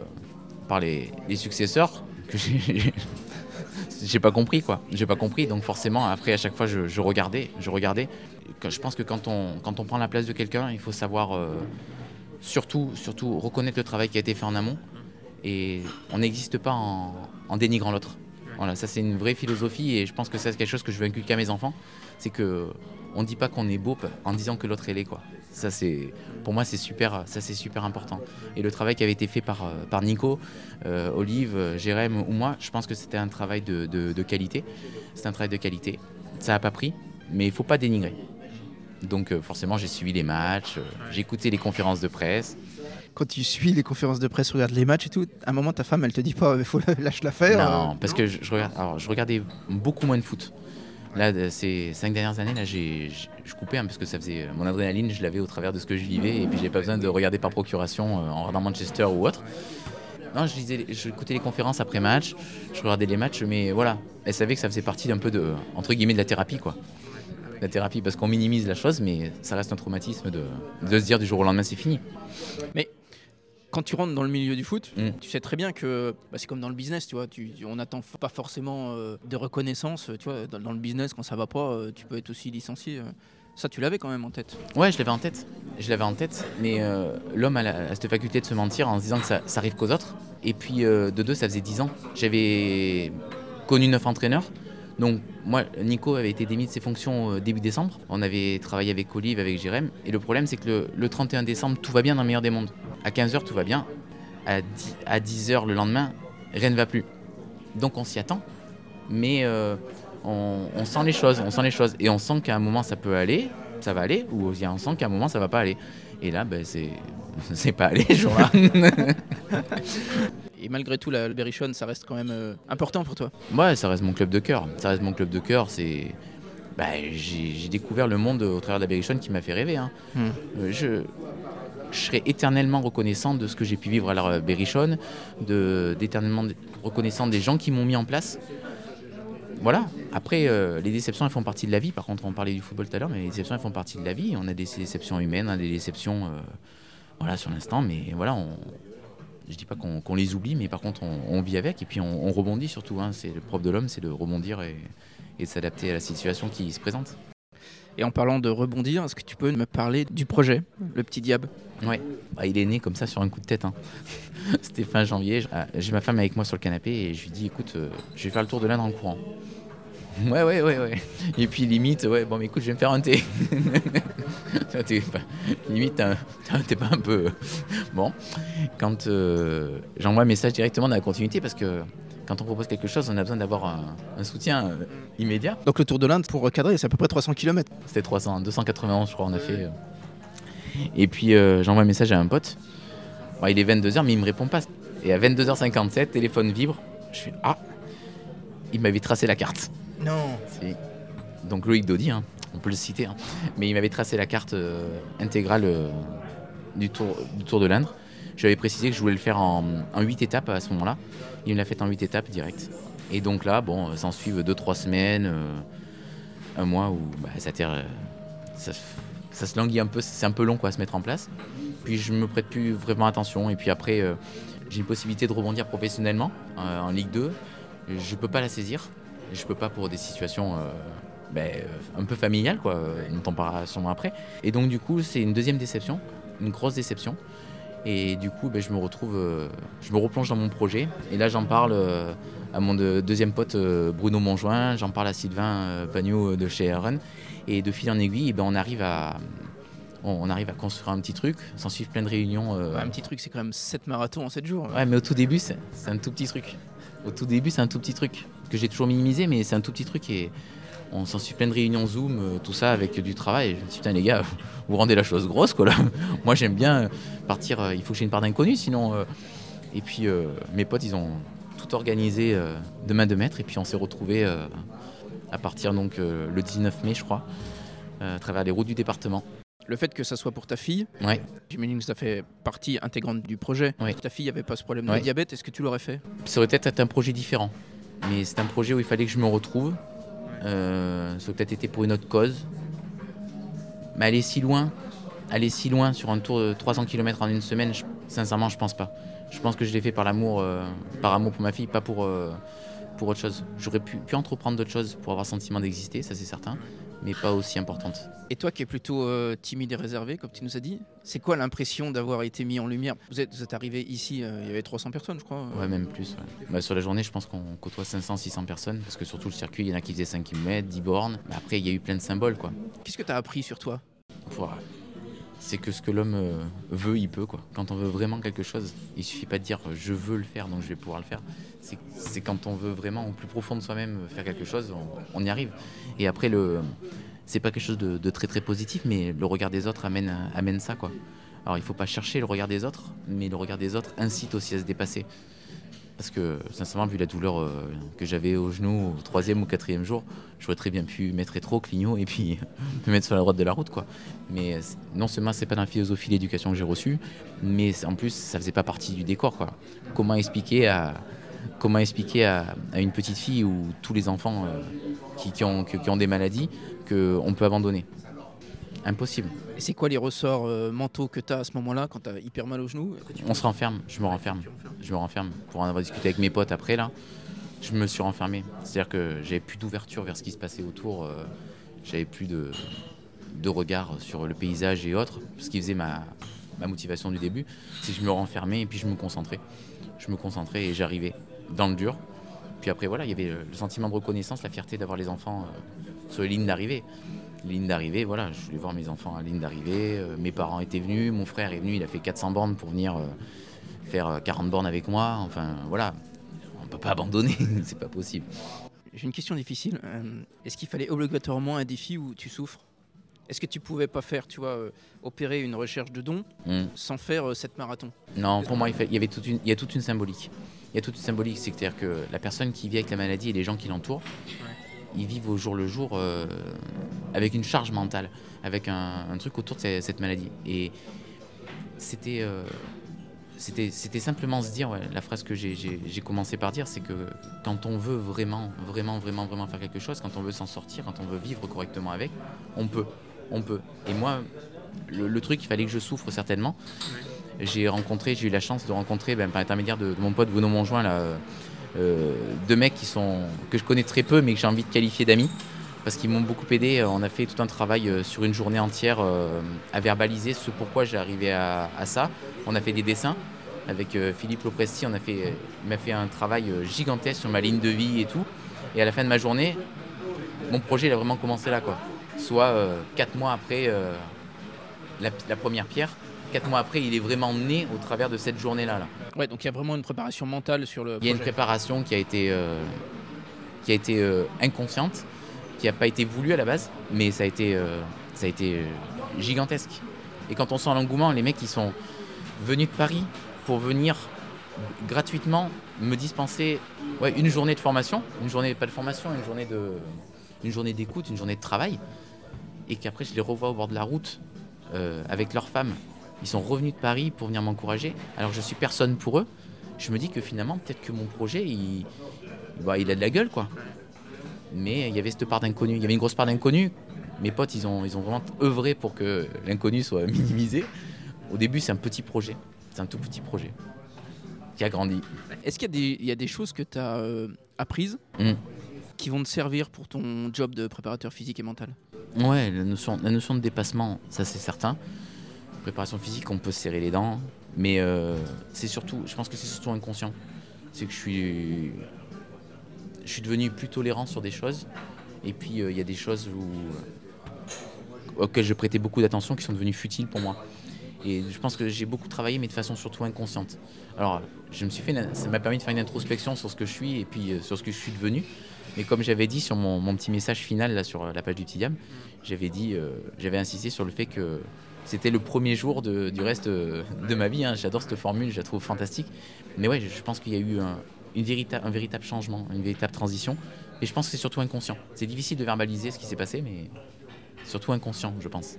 par les, successeurs que j'ai pas compris quoi. J'ai pas compris, donc forcément après à chaque fois je, regardais, je regardais. Je pense que quand on quand on prend la place de quelqu'un, il faut savoir euh, surtout surtout reconnaître le travail qui a été fait en amont et on n'existe pas en, en dénigrant l'autre. Voilà, ça c'est une vraie philosophie et je pense que c'est quelque chose que je veux inculquer à mes enfants, c'est que on dit pas qu'on est beau en disant que l'autre est laid quoi. Ça c'est pour moi c'est super ça c'est super important. Et le travail qui avait été fait par euh, par Nico, euh, Olive, Jérém ou moi, je pense que c'était un travail de, de- de qualité. C'est un travail de qualité. Ça a pas pris, mais il faut pas dénigrer. Donc euh, forcément j'ai suivi les matchs, euh, j'ai écouté les conférences de presse. Quand tu suis les conférences de presse, regardes les matchs et tout, à un moment ta femme elle te dit pas il faut la- lâche l'affaire. Non, euh, parce que je, je regarde, alors, je regardais beaucoup moins de foot. Là, ces cinq dernières années, là, je coupais hein, parce que ça faisait mon adrénaline, je l'avais au travers de ce que je vivais, et puis j'ai pas besoin de regarder par procuration euh, en regardant Manchester ou autre. Non, je lisais, je écoutais les conférences après match, je regardais les matchs, mais voilà, elle savait que ça faisait partie d'un peu de entre guillemets de la thérapie, quoi. La thérapie, parce qu'on minimise la chose, mais ça reste un traumatisme de, de se dire du jour au lendemain c'est fini. Quand tu rentres dans le milieu du foot, Mm. tu sais très bien que bah, c'est comme dans le business, tu vois, tu, on n'attend pas forcément euh, de reconnaissance, tu vois, dans, dans le business quand ça va pas, euh, tu peux être aussi licencié. euh. Ça tu l'avais quand même en tête. Ouais, je l'avais en tête. Je l'avais en tête, mais euh, l'homme a, cette faculté de se mentir en se disant que ça, ça arrive qu'aux autres. Et puis euh, de deux, ça faisait 10 ans. J'avais connu neuf entraîneurs. Donc moi, Nico avait été démis de ses fonctions euh, début décembre. On avait travaillé avec Olive, avec Jérém. Et le problème, c'est que le, le 31 décembre, tout va bien dans le meilleur des mondes. À 15h, tout va bien. À 10, à 10h le lendemain, rien ne va plus. Donc on s'y attend. Mais euh, on, on sent les choses, on sent les choses. Et on sent qu'à un moment, ça peut aller, ça va aller, ou on sent qu'à un moment, ça va pas aller. Et là, ben, c'est... C'est pas allé ce jour-là. Et malgré tout, la, le ça reste quand même euh, important pour toi. Ouais, ça reste mon club de cœur. Ça reste mon club de cœur. C'est, bah, j'ai j'ai découvert le monde au travers de la Berrichonne qui m'a fait rêver. hein. Hmm. Euh, Je, je serai éternellement reconnaissant de ce que j'ai pu vivre à la Berrichonne, d'éternellement reconnaissant des gens qui m'ont mis en place. Voilà. Après, euh, les déceptions, elles font partie de la vie. Par contre, on parlait du football tout à l'heure, mais les déceptions, elles font partie de la vie. On a des déceptions humaines, on a des déceptions, euh, voilà, sur l'instant. Mais voilà, on, je dis pas qu'on les oublie, mais par contre, on, vit avec et puis on, on rebondit surtout. hein. C'est le propre de l'homme, c'est de rebondir et de s'adapter à la situation qui se présente. Et en parlant de rebondir, est-ce que tu peux me parler du projet, le petit diable? Ouais, Ah, il est né comme ça sur un coup de tête. hein. C'était fin janvier. Ah, J'ai ma femme avec moi sur le canapé et je lui dis écoute, euh, je vais faire le tour de l'Inde en courant. Ouais, ouais, ouais, ouais. Et puis limite, ouais, bon, mais écoute, je vais me faire un thé. Limite, t'es pas un peu. Bon, quand euh, j'envoie un message directement dans la continuité parce que quand on propose quelque chose, on a besoin d'avoir un, un soutien euh, immédiat. Donc le Tour de l'Inde, pour recadrer, c'est à peu près 300 km. C'était 300, 291, je crois, on a fait. euh. Et puis euh, j'envoie un message à un pote. Bon, il est 22h, mais il me répond pas. Et à 22h57, téléphone vibre. Je fais Ah Il m'avait tracé la carte. Non. Si. Donc Loïc Dodi, hein, on peut le citer. hein. Mais il m'avait tracé la carte euh, intégrale euh, du, tour, du Tour de l'Indre. Je lui avais précisé que je voulais le faire en, en 8 étapes à ce moment-là. Il me l'a fait en 8 étapes direct. Et donc là, bon, euh, s'en suivent 2-3 semaines, euh, un mois où bah, ça, ter- ça- se languit un peu, c'est un peu long quoi, à se mettre en place. Puis je me prête plus vraiment attention. Et puis après, euh, j'ai une possibilité de rebondir professionnellement euh, en Ligue 2. Je peux pas la saisir. Je peux pas pour des situations euh, ben, euh, un peu familiales, quoi, euh, dont on sûrement après. Et donc du coup, c'est une deuxième déception, une grosse déception. Et du coup, ben, je me retrouve, euh, je me replonge dans mon projet. Et là, j'en parle euh, à mon de- deuxième pote euh, Bruno Monjoint, j'en parle à Sylvain Pagnot de chez Run. Et de fil en aiguille, eh ben, on, arrive à, on, on arrive à construire un petit truc. S'en suivent plein de réunions. Ouais, un petit truc, c'est quand même 7 marathons en 7 jours. Ouais, mais au tout début, c'est c'est un tout petit truc. Au tout début, c'est un tout petit truc que j'ai toujours minimisé, mais c'est un tout petit truc et on s'en suit plein de réunions Zoom, euh, tout ça avec du travail. Je me dis, putain, les gars, vous rendez la chose grosse, quoi, là. Moi, j'aime bien partir, euh, il faut que j'ai une part d'inconnu, sinon. euh, Et puis, euh, mes potes, ils ont tout organisé euh, de main de maître, et puis on s'est retrouvés euh, à partir donc euh, le 19 mai, je crois, euh, à travers les routes du département. Le fait que ça soit pour ta fille, Ouais. j'imagine que ça fait partie intégrante du projet. Ouais. Ta fille avait pas ce problème Ouais. de diabète, est-ce que tu l'aurais fait? Ça aurait peut-être été un projet différent. Mais c'est un projet où il fallait que je me retrouve. Ça aurait peut-être été pour une autre cause. Mais aller si loin, aller si loin sur un tour de 300 km en une semaine, sincèrement, je pense pas. Je pense que je l'ai fait par l'amour, euh, par amour pour ma fille, pas pour, euh, pour autre chose. J'aurais pu, pu entreprendre d'autres choses pour avoir le sentiment d'exister, ça c'est certain, mais pas aussi importante. Et toi qui es plutôt euh, timide et réservé, comme tu nous as dit, c'est quoi l'impression d'avoir été mis en lumière? Vous êtes, vous êtes arrivé ici, euh, il y avait 300 personnes, je crois. Ouais, même plus. ouais. Bah, sur la journée, je pense qu'on côtoie 500-600 personnes, parce que sur tout le circuit, il y en a qui faisaient 5 km, 10 bornes. Mais après, il y a eu plein de symboles, quoi. Qu'est-ce que tu as appris sur toi? C'est que ce que l'homme euh, veut, il peut. Quoi. Quand on veut vraiment quelque chose, il suffit pas de dire euh, je veux le faire, donc je vais pouvoir le faire. C'est- quand on veut vraiment, au plus profond de soi-même, euh, faire quelque chose, on, y arrive. Et après, le, c'est pas quelque chose de, de très très positif, mais le regard des autres amène, amène ça. Quoi. Alors il faut pas chercher le regard des autres, mais le regard des autres incite aussi à se dépasser. Parce que, sincèrement, vu la douleur euh, que j'avais au genou au troisième ou quatrième jour, j'aurais très bien pu mettre rétro, clignot et puis me mettre sur la droite de la route. quoi. Mais euh, non seulement c'est pas dans la philosophie d'éducation que j'ai reçue, mais en plus ça faisait pas partie du décor. Quoi. Comment expliquer à une petite fille ou tous les enfants euh, qui, ont, qui ont des maladies qu'on peut abandonner? Impossible. Et c'est quoi les ressorts euh, mentaux que tu as à ce moment-là quand tu as hyper mal au genou On se renferme, je me renferme. Je me renferme. Pour en avoir discuté avec mes potes après là, je me suis renfermé. C'est-à-dire que j'avais plus d'ouverture vers ce qui se passait autour. euh, j'avais plus de, de regard sur le paysage et autres. Ce qui faisait ma, ma motivation du début, c'est que je me renfermais et puis je me concentrais. Je me concentrais et j'arrivais dans le dur. Puis après voilà, il y avait le sentiment de reconnaissance, la fierté d'avoir les enfants euh, sur les lignes d'arrivée. Les lignes d'arrivée, voilà, je voulais voir mes enfants à la ligne d'arrivée. euh, mes parents étaient venus, mon frère est venu, il a fait 400 bornes pour venir euh, faire euh, 40 bornes avec moi. Enfin voilà, on peut pas abandonner, c'est pas possible. J'ai une question difficile. Euh, Est-ce qu'il fallait obligatoirement un défi où tu souffres? Est-ce que tu pouvais pas faire, tu vois, euh, opérer une recherche de dons Hmm. sans faire euh, cette marathon? Non, pour moi, il, fait- il y avait toute une, il y a toute une symbolique. Il y a toute une symbolique, c'est-à-dire que la personne qui vit avec la maladie et les gens qui l'entourent, ils vivent au jour le jour euh, avec une charge mentale, avec un, un truc autour de ce- cette maladie. Et c'était, euh, c'était, c'était simplement se dire, ouais, la phrase que j'ai, j'ai- j'ai commencé par dire, c'est que quand on veut vraiment, vraiment, vraiment, vraiment faire quelque chose, quand on veut s'en sortir, quand on veut vivre correctement avec, on peut, on peut. Et moi, le, le truc, il fallait que je souffre certainement j'ai rencontré, j'ai eu la chance de rencontrer, ben, par l'intermédiaire de, de mon pote Bruno Monjoint, là, euh, deux mecs qui que je connais très peu, mais que j'ai envie de qualifier d'amis, parce qu'ils m'ont beaucoup aidé. On a fait tout un travail euh, sur une journée entière euh, à verbaliser ce pourquoi j'ai arrivé à, ça. On a fait des dessins avec euh, Philippe Lopresti, on a fait, il m'a fait un travail euh, gigantesque sur ma ligne de vie et tout. Et à la fin de ma journée, mon projet a vraiment commencé là, quoi. Soit euh, quatre mois après euh, la première pierre. Quatre mois après, il est vraiment né au travers de cette journée-là. Là. Ouais, donc il y a vraiment une préparation mentale sur le Il y a une préparation qui a été, euh, qui a été euh, inconsciente, qui n'a pas été voulue à la base, mais ça a été, euh, ça a été gigantesque. Et quand on sent l'engouement, les mecs ils sont venus de Paris pour venir gratuitement me dispenser ouais, une journée de formation, une journée pas de formation, une journée de, une journée d'écoute, une journée de travail, et qu'après je les revois au bord de la route euh, avec leurs femmes. Ils sont revenus de Paris pour venir m'encourager. Alors je suis personne pour eux. Je me dis que finalement peut-être que mon projet il, bah, il a de la gueule quoi. Mais il y avait cette part d'inconnu. Il y avait une grosse part d'inconnu, mes potes, ils ont, ils ont vraiment œuvré pour que l'inconnu soit minimisé. Au début, c'est un petit projet. C'est un tout petit projet qui a grandi. Est-ce qu'il y, a des- il y a des choses que tu as euh, apprises Mm. qui vont te servir pour ton job de préparateur physique et mental? Ouais, la notion, la notion de dépassement, ça c'est certain. Préparation physique, on peut se serrer les dents, mais euh, c'est surtout, je pense que c'est surtout inconscient. C'est que je suis, je suis devenu plus tolérant sur des choses, et puis euh, il y a des choses où, auxquelles je prêtais beaucoup d'attention qui sont devenues futiles pour moi. Et je pense que j'ai beaucoup travaillé, mais de façon surtout inconsciente. Alors, je me suis fait, ça m'a permis de faire une introspection sur ce que je suis et puis euh, sur ce que je suis devenu. Mais comme j'avais dit sur mon, petit message final là, sur la page du Petit j'avais dit, j'avais insisté sur le fait que c'était le premier jour du reste euh, de ma vie. hein. J'adore cette formule, je la trouve fantastique. Mais ouais, je, pense qu'il y a eu un, véritable changement, une véritable transition. Et je pense que c'est surtout inconscient. C'est difficile de verbaliser ce qui s'est passé, mais surtout inconscient, je pense.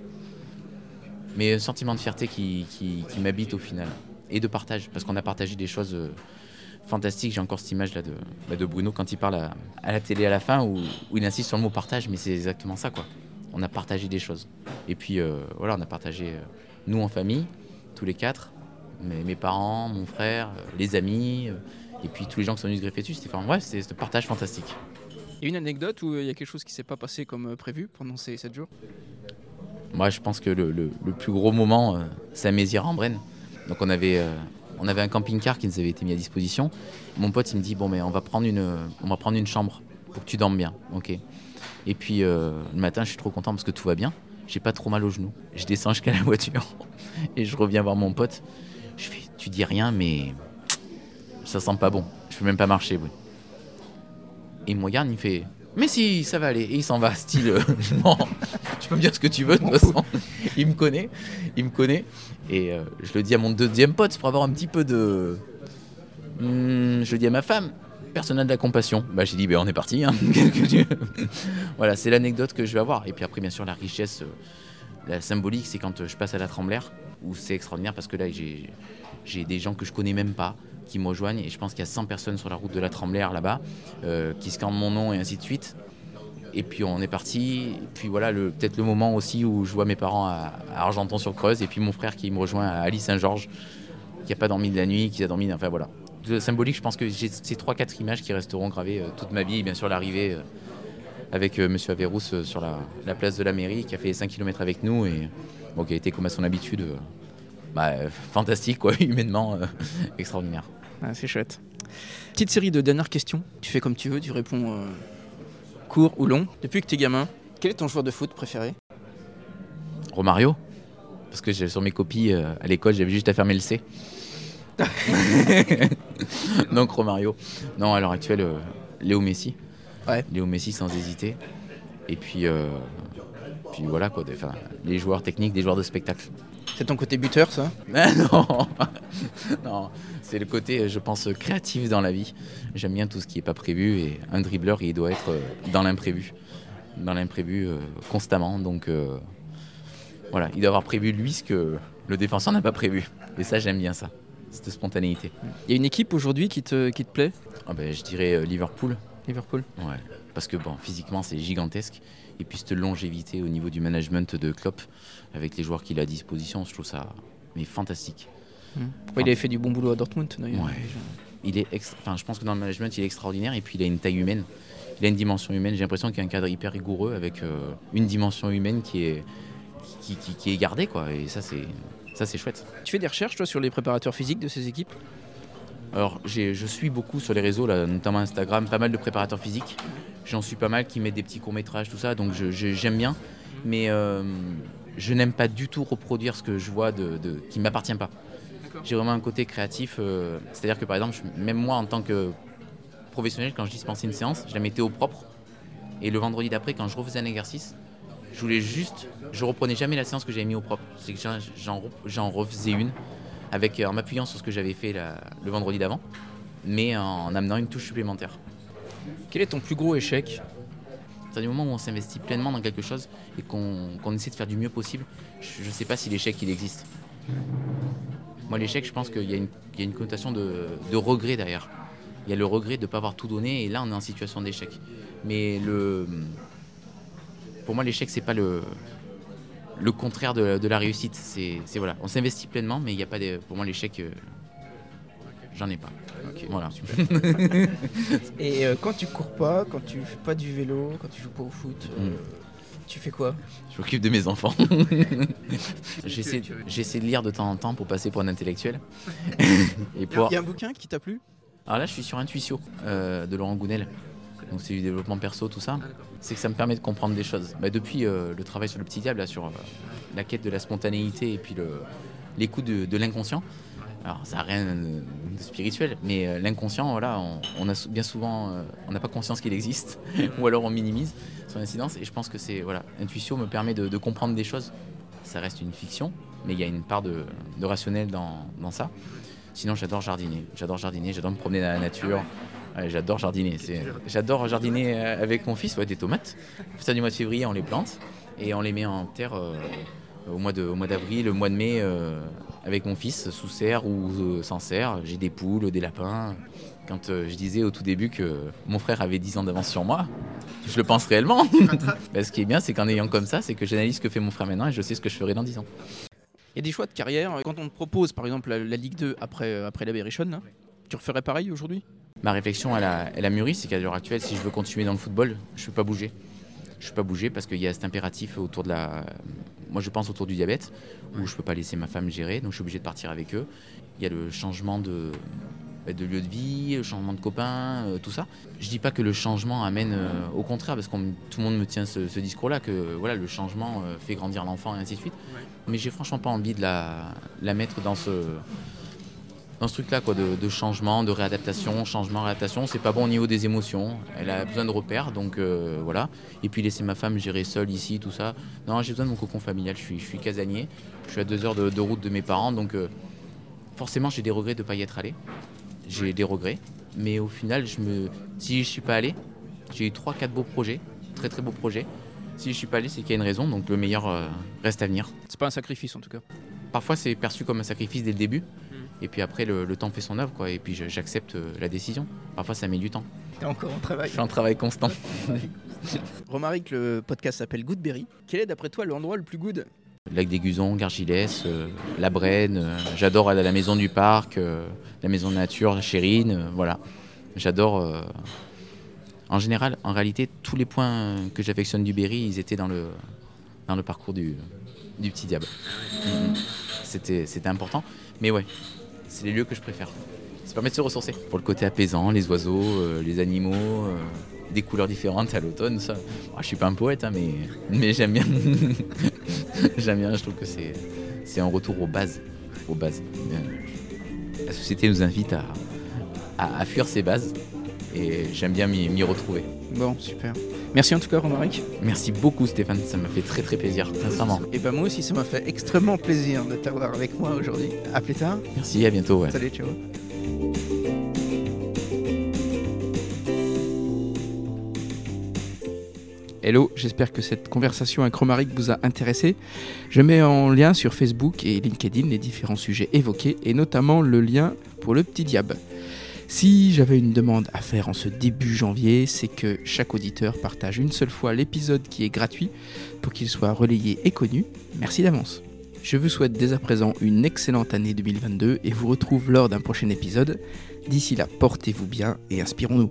Mais un sentiment de fierté qui, m'habite au final. Et de partage, parce qu'on a partagé des choses euh, fantastiques. J'ai encore cette image là de, bah, de Bruno quand il parle à, la télé à la fin, où il insiste sur le mot partage, mais c'est exactement ça quoi. On a partagé des choses. Et puis euh, voilà, on a partagé, euh, nous en famille, tous les quatre, mes, mes parents, mon frère, euh, les amis, et puis tous les gens qui sont venus se greffer dessus. C'était enfin, ouais, c'est ce partage fantastique. Il y a une anecdote où il y a quelque chose qui s'est pas passé comme prévu pendant ces 7 jours? Moi, je pense que le, le- le plus gros moment, c'est à Mézières en Brenne. Donc, on avait, euh, on avait un camping-car qui nous avait été mis à disposition. Mon pote, il me dit Bon, mais on va prendre une, on va prendre une chambre pour que tu dormes bien. Ok? Et puis, euh, le matin, je suis trop content parce que tout va bien. J'ai pas trop mal aux genoux. Je descends jusqu'à la voiture et je reviens voir mon pote. Je fais Tu dis rien, mais ça sent pas bon. Je peux même pas marcher. oui. Et il me regarde, il fait Mais si, ça va aller. Et il s'en va, style euh, Non, Tu peux me dire ce que tu veux, de toute façon. Il me connaît. Il me connaît. Et euh, je le dis à mon deuxième pote pour avoir un petit peu de. Hmm, je le dis à ma femme. Personne n'a de la compassion. Bah, j'ai dit, ben on est parti. hein. Voilà, c'est l'anecdote que je vais avoir. Et puis après, bien sûr, la richesse, euh, la symbolique, c'est quand euh, je passe à la Tremblère, où c'est extraordinaire parce que là, j'ai j'ai des gens que je connais même pas qui me rejoignent. Et je pense qu'il y a 100 personnes sur la route de la Tremblère là-bas euh, qui scandent mon nom et ainsi de suite. Et puis on est parti. Et puis voilà, le- peut-être le moment aussi où je vois mes parents à, à Argenton-sur-Creuse et puis mon frère qui me rejoint à Ali-Saint-Georges, qui n'a pas dormi de la nuit, qui a dormi. Enfin voilà. Symbolique, je pense que j'ai ces 3-4 images qui resteront gravées euh, toute ma vie. Et bien sûr, l'arrivée euh, avec euh, Monsieur Averrousse euh, sur la, la place de la mairie, qui a fait 5 km avec nous et bon, qui a été comme à son habitude. euh, bah, euh, fantastique, quoi, humainement euh, extraordinaire. Ah, C'est chouette. Petite série de dernières questions. Tu fais comme tu veux, tu réponds euh, court ou long. Depuis que tu es gamin, quel est ton joueur de foot préféré? Romario Parce que sur mes copies euh, à l'école, j'avais juste à fermer le C. Donc Romario. Non, à l'heure actuelle, euh, Léo Messi. Ouais. Léo Messi sans hésiter. Et puis, euh, puis voilà quoi. des- les joueurs techniques, des joueurs de spectacle. C'est ton côté buteur, ça? Ah non, non, c'est le côté, je pense, créatif dans la vie. J'aime bien tout ce qui n'est pas prévu et un dribbleur, il doit être euh, dans l'imprévu, dans l'imprévu euh, constamment. Donc voilà, il doit avoir prévu lui ce que le défenseur n'a pas prévu. Et ça, j'aime bien ça, cette spontanéité. Il y a une équipe aujourd'hui qui te, qui te plaît? Ah ben, je dirais euh, Liverpool, Liverpool. ouais, parce que bon, physiquement, c'est gigantesque. Et puis cette longévité au niveau du management de Klopp, avec les joueurs qu'il a à disposition, je trouve ça mais fantastique. Ouais, il avait fait du bon boulot à Dortmund d'ailleurs. Ouais. il est enfin, je pense que dans le management, il est extraordinaire et puis il a une taille humaine. Il a une dimension humaine. J'ai l'impression qu'il y a un cadre hyper rigoureux avec euh, une dimension humaine qui est, qui, qui- qui est gardée. Quoi. Et ça, c'est, ça, c'est chouette. Tu fais des recherches toi sur les préparateurs physiques de ces équipes? Alors, je suis beaucoup sur les réseaux, là, notamment Instagram, pas mal de préparateurs physiques. J'en suis pas mal qui mettent des petits courts-métrages, tout ça. Donc, j'aime bien. Mais euh, je n'aime pas du tout reproduire ce que je vois de, de- qui ne m'appartient pas. J'ai vraiment un côté créatif. euh, C'est-à-dire que, par exemple, je- même moi, en tant que professionnel, quand je dispensais une séance, je la mettais au propre. Et le vendredi d'après, quand je refaisais un exercice, je voulais juste. Je reprenais jamais la séance que j'avais mis au propre. C'est que j'en- j'en re- j'en refaisais une avec, en m'appuyant sur ce que j'avais fait la- le vendredi d'avant, mais en amenant une touche supplémentaire. Quel est ton plus gros échec? C'est du moment où on s'investit pleinement dans quelque chose et qu'on essaie de faire du mieux possible, je ne sais pas si l'échec il existe. Moi, l'échec, je pense qu'il y, a une- il y a une connotation de, de regret derrière. Il y a le regret de ne pas avoir tout donné et là, on est en situation d'échec. Mais le, pour moi, l'échec, c'est pas le, le contraire de, de la réussite. C'est voilà, on s'investit pleinement, mais il n'y a pas de, pour moi, l'échec, euh, j'en ai pas. Voilà. Et euh, quand tu cours pas, quand tu fais pas du vélo, quand tu joues pas au foot, euh, Mm. tu fais quoi? Je m'occupe de mes enfants. J'essaie j'essaie de lire de temps en temps pour passer pour un intellectuel. Il y, a un bouquin qui t'a plu? Alors là, je suis sur Intuition euh, de Laurent Gounel. Donc c'est du développement perso, tout ça. C'est que ça me permet de comprendre des choses. Bah, depuis euh, le travail sur le petit diable, là, sur euh, la quête de la spontanéité et puis l'écoute de, de l'inconscient. Alors ça n'a rien de spirituel, mais euh, l'inconscient, voilà, on, a bien souvent, on n'a pas conscience qu'il existe, ou alors on minimise son incidence. Et je pense que c'est voilà, intuition me permet de, de comprendre des choses. Ça reste une fiction, mais il y a une part de, de rationnel dans, dans ça. Sinon, j'adore jardiner. J'adore jardiner, j'adore me promener dans la nature. Ouais, j'adore jardiner. J'adore jardiner euh, avec mon fils, ouais, des tomates. Ça du mois de février, on les plante et on les met en terre euh, au mois de- au mois d'avril, au mois de mai, euh, avec mon fils, sous serre ou euh, sans serre. J'ai des poules, des lapins. Quand euh, je disais au tout début que mon frère avait 10 ans d'avance sur moi, je le pense réellement. Ce qui est bien, c'est qu'en ayant comme ça, c'est que j'analyse ce que fait mon frère maintenant et je sais ce que je ferai dans 10 ans. Il y a des choix de carrière. Quand on te propose par exemple la, la Ligue 2 après, euh, après la Berrichonne, tu referais pareil aujourd'hui? Ma réflexion, elle a, elle a mûri, c'est qu'à l'heure actuelle, si je veux continuer dans le football, je ne peux pas bouger. Je ne peux pas bouger parce qu'il y a cet impératif autour de la. Moi, je pense autour du diabète, où je ne peux pas laisser ma femme gérer, donc je suis obligé de partir avec eux. Il y a le changement de, bah, de lieu de vie, le changement de copains, euh, tout ça. Je dis pas que le changement amène euh, au contraire, parce que tout le monde me tient ce, ce discours-là, que voilà, le changement euh, fait grandir l'enfant et ainsi de suite. Mais j'ai franchement pas envie de la, la mettre dans ce, dans ce truc-là, quoi, de, de changement, de réadaptation, changement, réadaptation. C'est pas bon au niveau des émotions. Elle a besoin de repères, donc euh, voilà. Et puis laisser ma femme gérer seule ici, tout ça. Non, j'ai besoin de mon cocon familial. Je suis, je suis casanier. Je suis à deux heures de, de route de mes parents, donc euh, forcément j'ai des regrets de pas y être allé. J'ai des regrets, mais au final, je me, si je suis pas allé, j'ai eu trois, quatre beaux projets, très très beaux projets. Si je suis pas allé, c'est qu'il y a une raison, donc le meilleur euh, reste à venir. C'est pas un sacrifice en tout cas. Parfois, c'est perçu comme un sacrifice dès le début, et puis après, le, le temps fait son œuvre, quoi. Et puis j'accepte euh, la décision. Parfois, ça met du temps. T'es encore en travail. Je fais un travail constant. Remarque que le podcast s'appelle Goodberry. Quel est d'après toi l'endroit le plus good? Lac des Gusons, Gargilès, euh, La Brenne. euh, J'adore aller à la maison du parc, euh, la maison de nature, Chérine. euh, voilà. J'adore. euh, En général, en réalité, tous les points que j'affectionne du Berry, ils étaient dans le, dans le parcours du, du Petit Diable. Mhm. C'était c'était important. Mais ouais, c'est les lieux que je préfère. Ça permet de se ressourcer. Pour le côté apaisant, les oiseaux, euh, les animaux, euh, des couleurs différentes à l'automne, ça. Moi, je suis pas un poète, hein, mais, mais j'aime bien. j'aime bien, je trouve que c'est c'est un retour aux bases. Aux bases. Euh, La société nous invite à, à, fuir ces bases et j'aime bien m'y retrouver. Bon, super. Merci en tout cas, Romaric. Merci beaucoup Stéphane, ça m'a fait très très plaisir, sincèrement. Et ben moi aussi, ça m'a fait extrêmement plaisir de t'avoir avec moi aujourd'hui. À plus tard. Merci, à bientôt. ouais. Salut, ciao. Hello, j'espère que cette conversation avec Romaric vous a intéressé. Je mets en lien sur Facebook et LinkedIn les différents sujets évoqués et notamment le lien pour le petit diable. Si j'avais une demande à faire en ce début janvier, c'est que chaque auditeur partage une seule fois l'épisode qui est gratuit pour qu'il soit relayé et connu. Merci d'avance. Je vous souhaite dès à présent une excellente année 2022 et vous retrouve lors d'un prochain épisode. D'ici là, portez-vous bien et inspirons-nous.